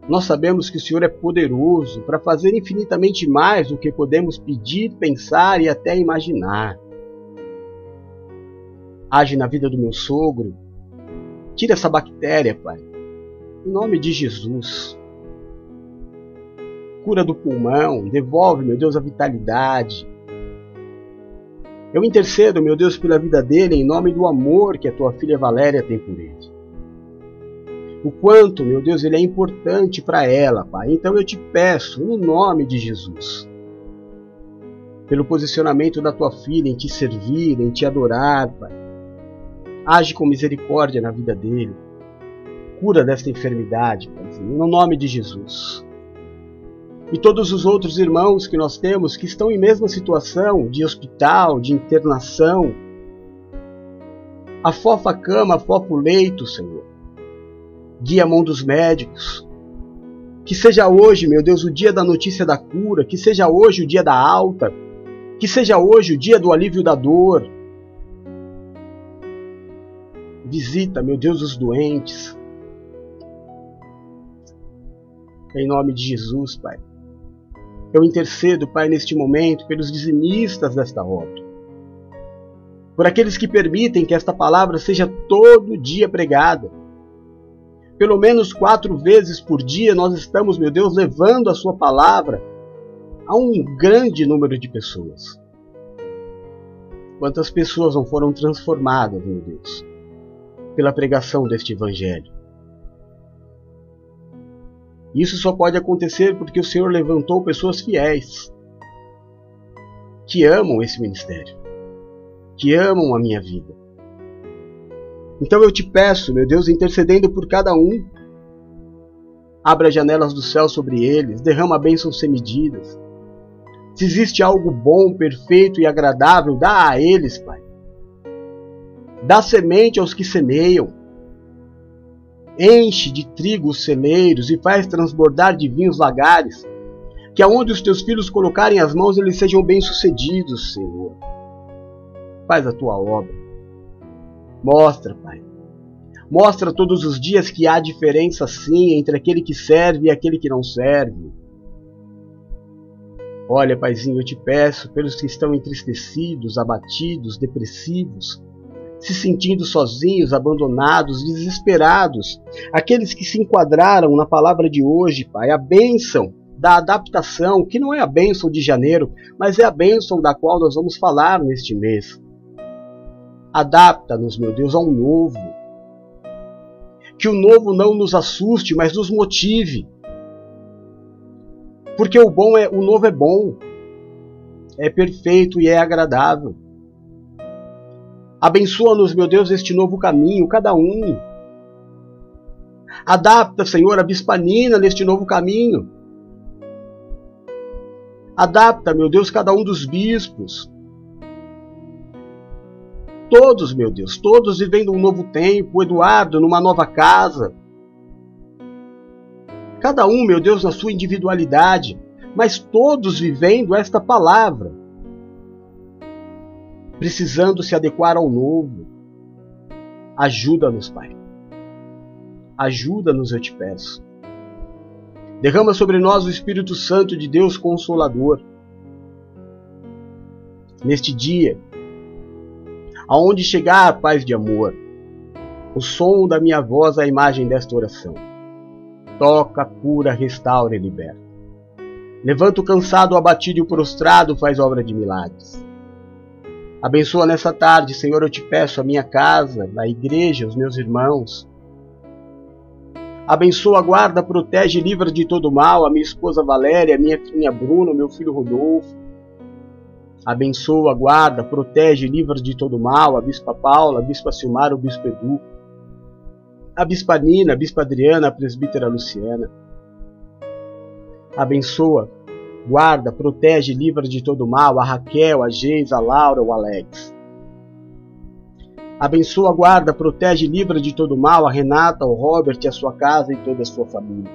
Nós sabemos que o Senhor é poderoso para fazer infinitamente mais do que podemos pedir, pensar e até imaginar. Age na vida do meu sogro. Tira essa bactéria, Pai. Em nome de Jesus. Cura do pulmão, devolve, meu Deus, a vitalidade. Eu intercedo, meu Deus, pela vida dele em nome do amor que a tua filha Valéria tem por ele o quanto, meu Deus, ele é importante para ela, Pai. Então eu te peço, no nome de Jesus, pelo posicionamento da tua filha em te servir, em te adorar, Pai. Age com misericórdia na vida dele. Cura desta enfermidade, Pai, no nome de Jesus. E todos os outros irmãos que nós temos que estão em mesma situação de hospital, de internação, afofa a cama, afofa o leito, Senhor guia a mão dos médicos. Que seja hoje, meu Deus, o dia da notícia da cura, que seja hoje o dia da alta, que seja hoje o dia do alívio da dor. Visita, meu Deus, os doentes. Em nome de Jesus, Pai. Eu intercedo, Pai, neste momento, pelos dizimistas desta obra. Por aqueles que permitem que esta palavra seja todo dia pregada pelo menos quatro vezes por dia nós estamos, meu Deus, levando a Sua palavra a um grande número de pessoas. Quantas pessoas não foram transformadas, meu Deus, pela pregação deste Evangelho? Isso só pode acontecer porque o Senhor levantou pessoas fiéis que amam esse ministério, que amam a minha vida então eu te peço, meu Deus, intercedendo por cada um, abra as janelas do céu sobre eles, derrama bênçãos sem medidas. Se existe algo bom, perfeito e agradável, dá a eles, Pai. Dá semente aos que semeiam. Enche de trigo os celeiros e faz transbordar de vinhos lagares. Que aonde os teus filhos colocarem as mãos, eles sejam bem-sucedidos, Senhor. Faz a tua obra. Mostra, Pai. Mostra todos os dias que há diferença sim entre aquele que serve e aquele que não serve. Olha, Paizinho, eu te peço pelos que estão entristecidos, abatidos, depressivos, se sentindo sozinhos, abandonados, desesperados, aqueles que se enquadraram na palavra de hoje, Pai, a bênção da adaptação, que não é a bênção de janeiro, mas é a bênção da qual nós vamos falar neste mês. Adapta-nos, meu Deus, ao novo. Que o novo não nos assuste, mas nos motive. Porque o bom é, o novo é bom, é perfeito e é agradável. Abençoa-nos, meu Deus, este novo caminho, cada um. Adapta, Senhor, a bispanina neste novo caminho. Adapta, meu Deus, cada um dos bispos. Todos, meu Deus, todos vivendo um novo tempo, Eduardo numa nova casa. Cada um, meu Deus, na sua individualidade, mas todos vivendo esta palavra. Precisando se adequar ao novo. Ajuda-nos, Pai. Ajuda-nos, eu te peço. Derrama sobre nós o Espírito Santo de Deus Consolador. Neste dia, aonde chegar a paz de amor, o som da minha voz a imagem desta oração. Toca, cura, restaura e liberta. Levanta o cansado, o abatido e o prostrado, faz obra de milagres. Abençoa nessa tarde, Senhor, eu te peço a minha casa, a igreja, os meus irmãos, Abençoa, guarda, protege e livra de todo mal a minha esposa Valéria, a minha filha Bruna, meu filho Rodolfo. Abençoa, guarda, protege e livra de todo mal a Bispa Paula, a Bispa Silmar, o Bispo Edu. A Bispa Nina, a Bispa Adriana, a Presbítera Luciana. Abençoa, guarda, protege livra de todo mal a Raquel, a Geis, a Laura, o Alex. Abençoa, guarda, protege livra de todo mal a Renata, o Robert, a sua casa e toda a sua família.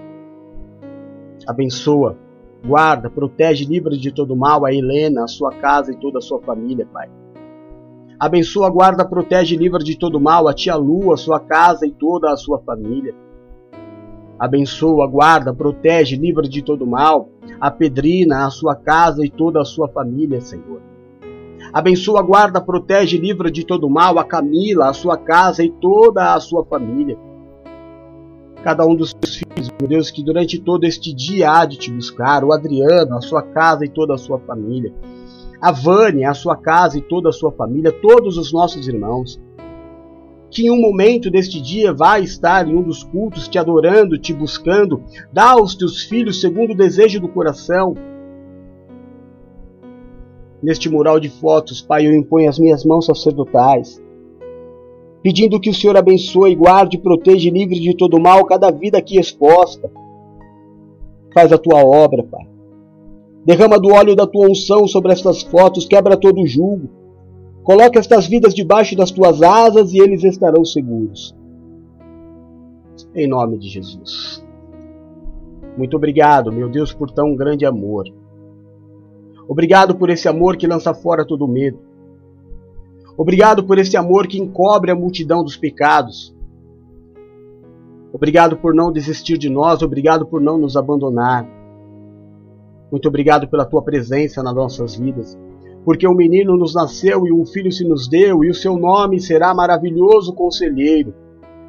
Abençoa, guarda, protege livra de todo mal a Helena, a sua casa e toda a sua família, Pai. Abençoa, guarda, protege livra de todo mal a tia Lu, a sua casa e toda a sua família. Abençoa, guarda, protege, livra de todo mal a Pedrina, a sua casa e toda a sua família, Senhor. Abençoa, guarda, protege livra de todo mal a Camila, a sua casa e toda a sua família. Cada um dos seus filhos, meu Deus, que durante todo este dia há de te buscar, o Adriano, a sua casa e toda a sua família. A Vânia, a sua casa e toda a sua família, todos os nossos irmãos. Que em um momento deste dia vai estar em um dos cultos te adorando, te buscando, dá aos teus filhos segundo o desejo do coração Neste mural de fotos, Pai, eu imponho as minhas mãos sacerdotais, pedindo que o Senhor abençoe, guarde, proteja e livre de todo mal cada vida aqui exposta. Faz a tua obra, Pai. Derrama do óleo da tua unção sobre estas fotos, quebra todo o jugo. Coloca estas vidas debaixo das tuas asas e eles estarão seguros. Em nome de Jesus. Muito obrigado, meu Deus, por tão grande amor. Obrigado por esse amor que lança fora todo medo. Obrigado por esse amor que encobre a multidão dos pecados. Obrigado por não desistir de nós, obrigado por não nos abandonar. Muito obrigado pela tua presença nas nossas vidas, porque um menino nos nasceu e um filho se nos deu, e o seu nome será maravilhoso conselheiro,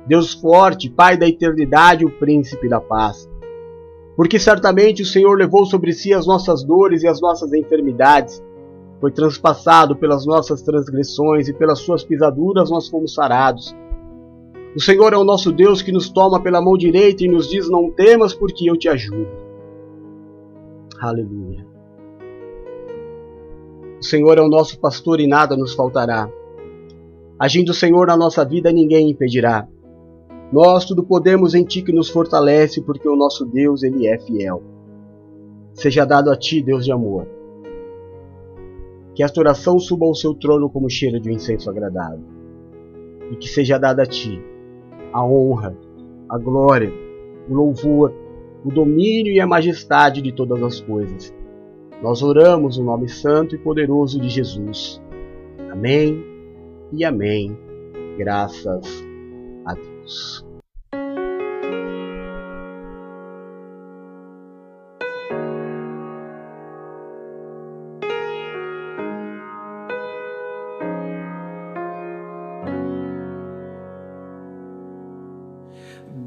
Deus forte, Pai da eternidade, o príncipe da paz. Porque certamente o Senhor levou sobre si as nossas dores e as nossas enfermidades. Foi transpassado pelas nossas transgressões e pelas suas pisaduras nós fomos sarados. O Senhor é o nosso Deus que nos toma pela mão direita e nos diz: Não temas, porque eu te ajudo. Aleluia. O Senhor é o nosso pastor e nada nos faltará. Agindo o Senhor na nossa vida, ninguém impedirá. Nós tudo podemos em Ti que nos fortalece, porque o nosso Deus, Ele é fiel. Seja dado a Ti, Deus de amor. Que esta oração suba ao Seu trono como cheiro de um incenso agradável. E que seja dada a Ti a honra, a glória, o louvor, o domínio e a majestade de todas as coisas. Nós oramos no nome santo e poderoso de Jesus. Amém e amém. Graças a Deus.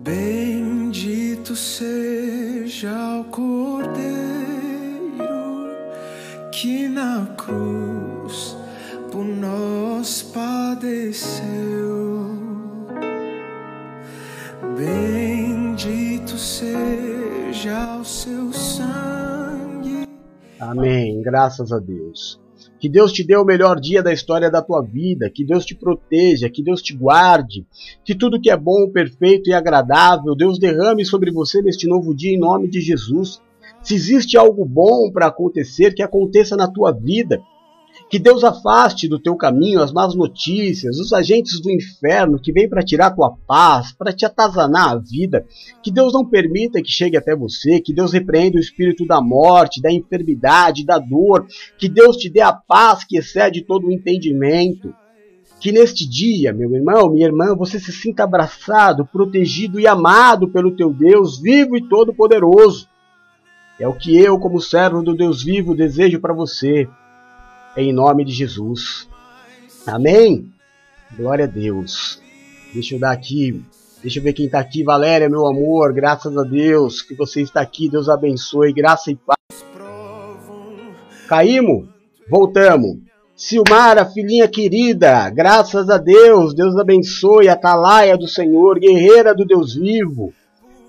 Bendito seja o Cordeiro que na cruz por nós padeceu. Bendito seja o seu sangue. Amém. Graças a Deus. Que Deus te dê o melhor dia da história da tua vida, que Deus te proteja, que Deus te guarde, que tudo que é bom, perfeito e agradável, Deus derrame sobre você neste novo dia em nome de Jesus. Se existe algo bom para acontecer, que aconteça na tua vida. Que Deus afaste do teu caminho as más notícias, os agentes do inferno que vêm para tirar tua paz, para te atazanar a vida. Que Deus não permita que chegue até você, que Deus repreenda o espírito da morte, da enfermidade, da dor. Que Deus te dê a paz que excede todo o entendimento. Que neste dia, meu irmão, minha irmã, você se sinta abraçado, protegido e amado pelo teu Deus vivo e todo-poderoso. É o que eu, como servo do Deus vivo, desejo para você em nome de Jesus. Amém? Glória a Deus. Deixa eu dar aqui, deixa eu ver quem está aqui. Valéria, meu amor, graças a Deus que você está aqui. Deus abençoe, graça e paz. Caímos, voltamos. Silmara, filhinha querida, graças a Deus, Deus abençoe, Atalaia do Senhor, guerreira do Deus vivo.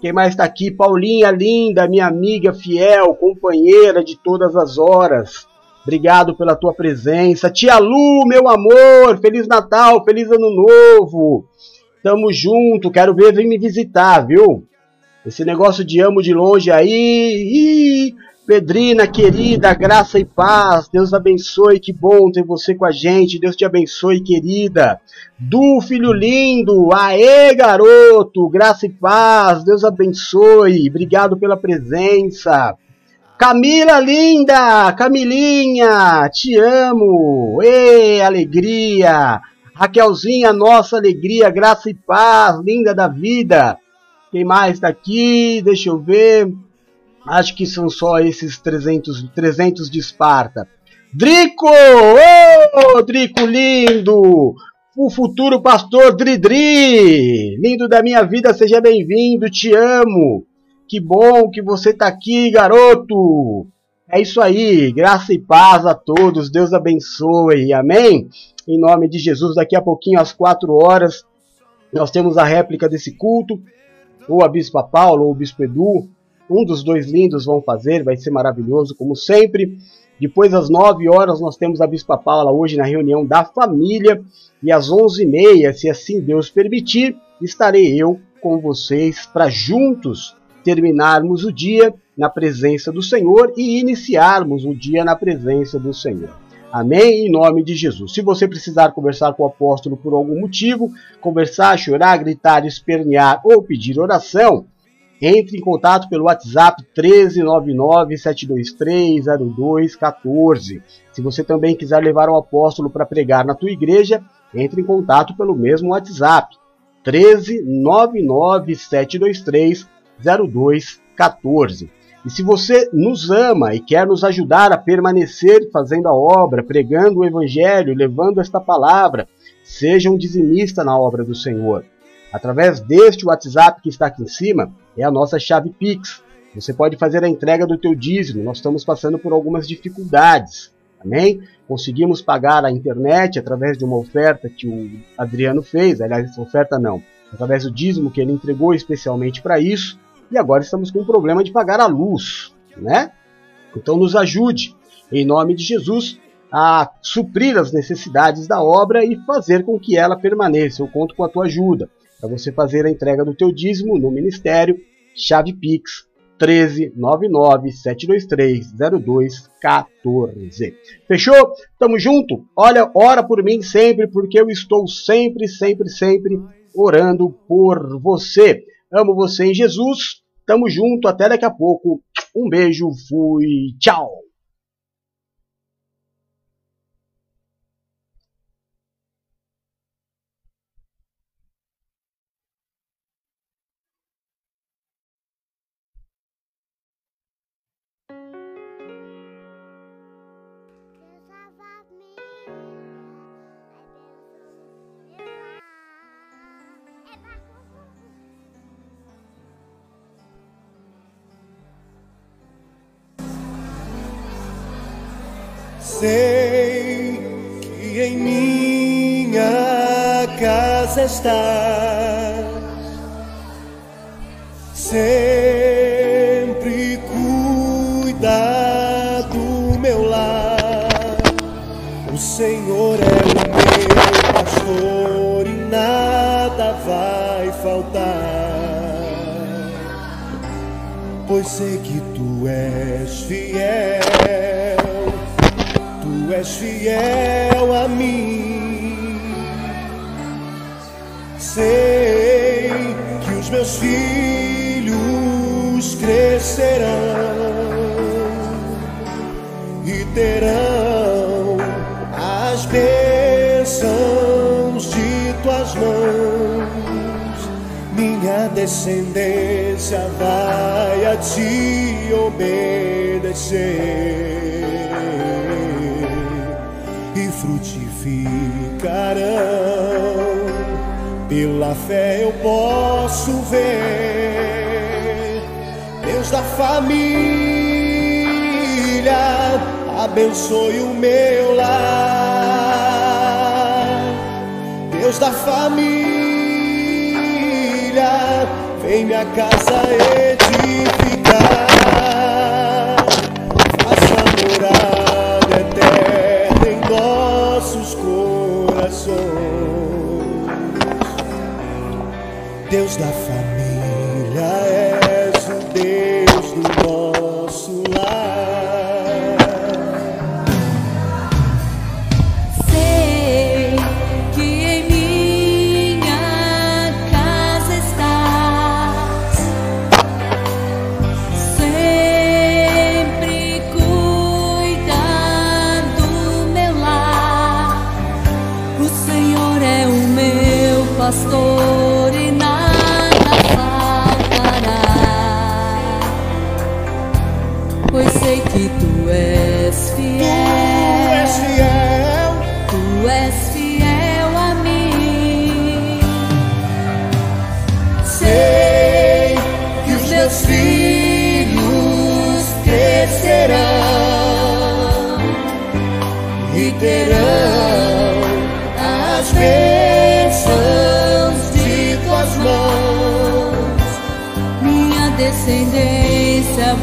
Quem mais está aqui? Paulinha linda, minha amiga fiel, companheira de todas as horas. Obrigado pela tua presença. Tia Lu, meu amor, Feliz Natal, Feliz Ano Novo. Tamo junto, quero ver, vem me visitar, viu? Esse negócio de amo de longe aí. Ih, Pedrina, querida, graça e paz. Deus abençoe, que bom ter você com a gente. Deus te abençoe, querida. Du, filho lindo. Aê, garoto, graça e paz. Deus abençoe. Obrigado pela presença. Camila linda, Camilinha, te amo, ê, alegria. Raquelzinha, nossa alegria, graça e paz, linda da vida. Quem mais está aqui? Deixa eu ver. Acho que são só esses 300, 300 de Esparta. Drico! Ô, oh, Drico lindo! O futuro pastor Dridri! Lindo da minha vida, seja bem-vindo, te amo! Que bom que você está aqui, garoto! É isso aí, graça e paz a todos, Deus abençoe, amém? Em nome de Jesus, daqui a pouquinho, às 4 horas, nós temos a réplica desse culto, ou a Bispa Paulo, ou o Bispo Edu, um dos dois lindos vão fazer, vai ser maravilhoso, como sempre. Depois, às 9 horas, nós temos a Bispa Paula hoje na reunião da família, e às 11h30, se assim Deus permitir, estarei eu com vocês para juntos terminarmos o dia na presença do Senhor e iniciarmos o dia na presença do Senhor. Amém? Em nome de Jesus. Se você precisar conversar com o apóstolo por algum motivo, conversar, chorar, gritar, espernear ou pedir oração, entre em contato pelo WhatsApp 13997230214. Se você também quiser levar o apóstolo para pregar na tua igreja, entre em contato pelo mesmo WhatsApp 1399723 0214. E se você nos ama e quer nos ajudar a permanecer fazendo a obra, pregando o Evangelho, levando esta palavra, seja um dizimista na obra do Senhor. Através deste WhatsApp que está aqui em cima, é a nossa chave Pix. Você pode fazer a entrega do teu dízimo. Nós estamos passando por algumas dificuldades. Amém? Conseguimos pagar a internet através de uma oferta que o Adriano fez. Aliás, essa oferta não. Através do dízimo que ele entregou especialmente para isso e agora estamos com o problema de pagar a luz, né? Então nos ajude, em nome de Jesus, a suprir as necessidades da obra e fazer com que ela permaneça. Eu conto com a tua ajuda para você fazer a entrega do teu dízimo no ministério, chave Pix 13997230214. Fechou? Tamo junto? Olha, ora por mim sempre, porque eu estou sempre, sempre, sempre orando por você. Amo você em Jesus. Tamo junto. Até daqui a pouco. Um beijo. Fui. Tchau. nossos corações. Deus da família, és o Deus do nome.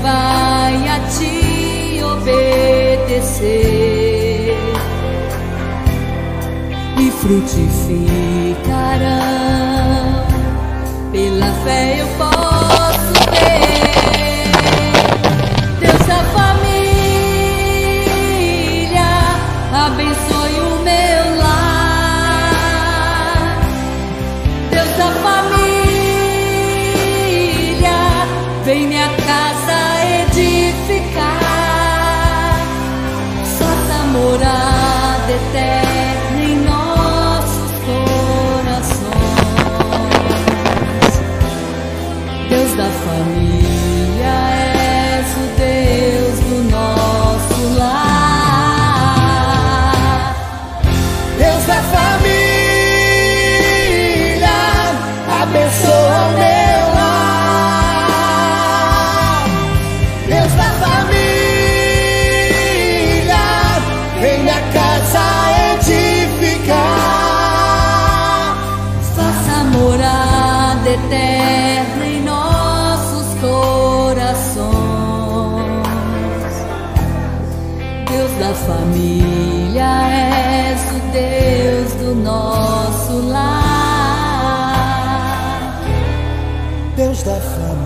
vai a ti obedecer e frutificar.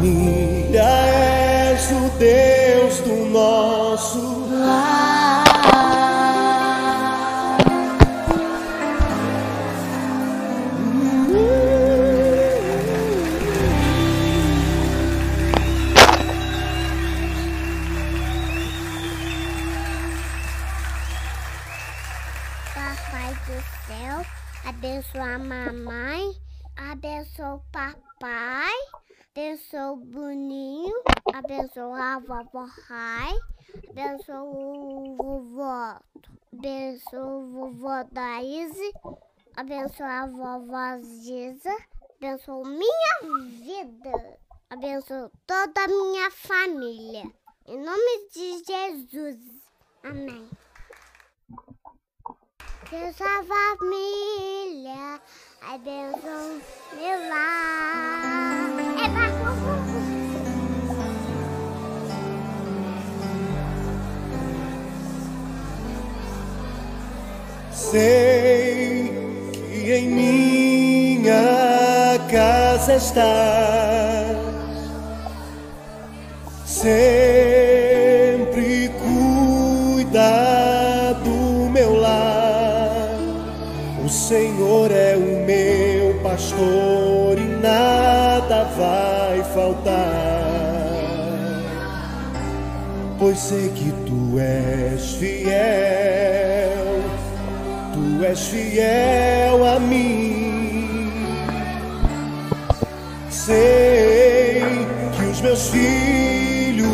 família és o Deus do nosso lar. Papai do céu, abençoa a mamãe, abençoa o papai abençoa o Boninho, abençoa a vovó Rai, abençoa o vovó, abençoa o vovó Daíse, abençoa a vovó Ziza, abençoa minha vida, abençoa toda a minha família. Em nome de Jesus. Amém. Deus a família abençoa meu lar. É pra Sei que em minha casa estás, sempre cuida do meu lar. O Senhor é o meu pastor e nada vai faltar, pois sei que tu és fiel tu és fiel a mim. Sei que os meus filhos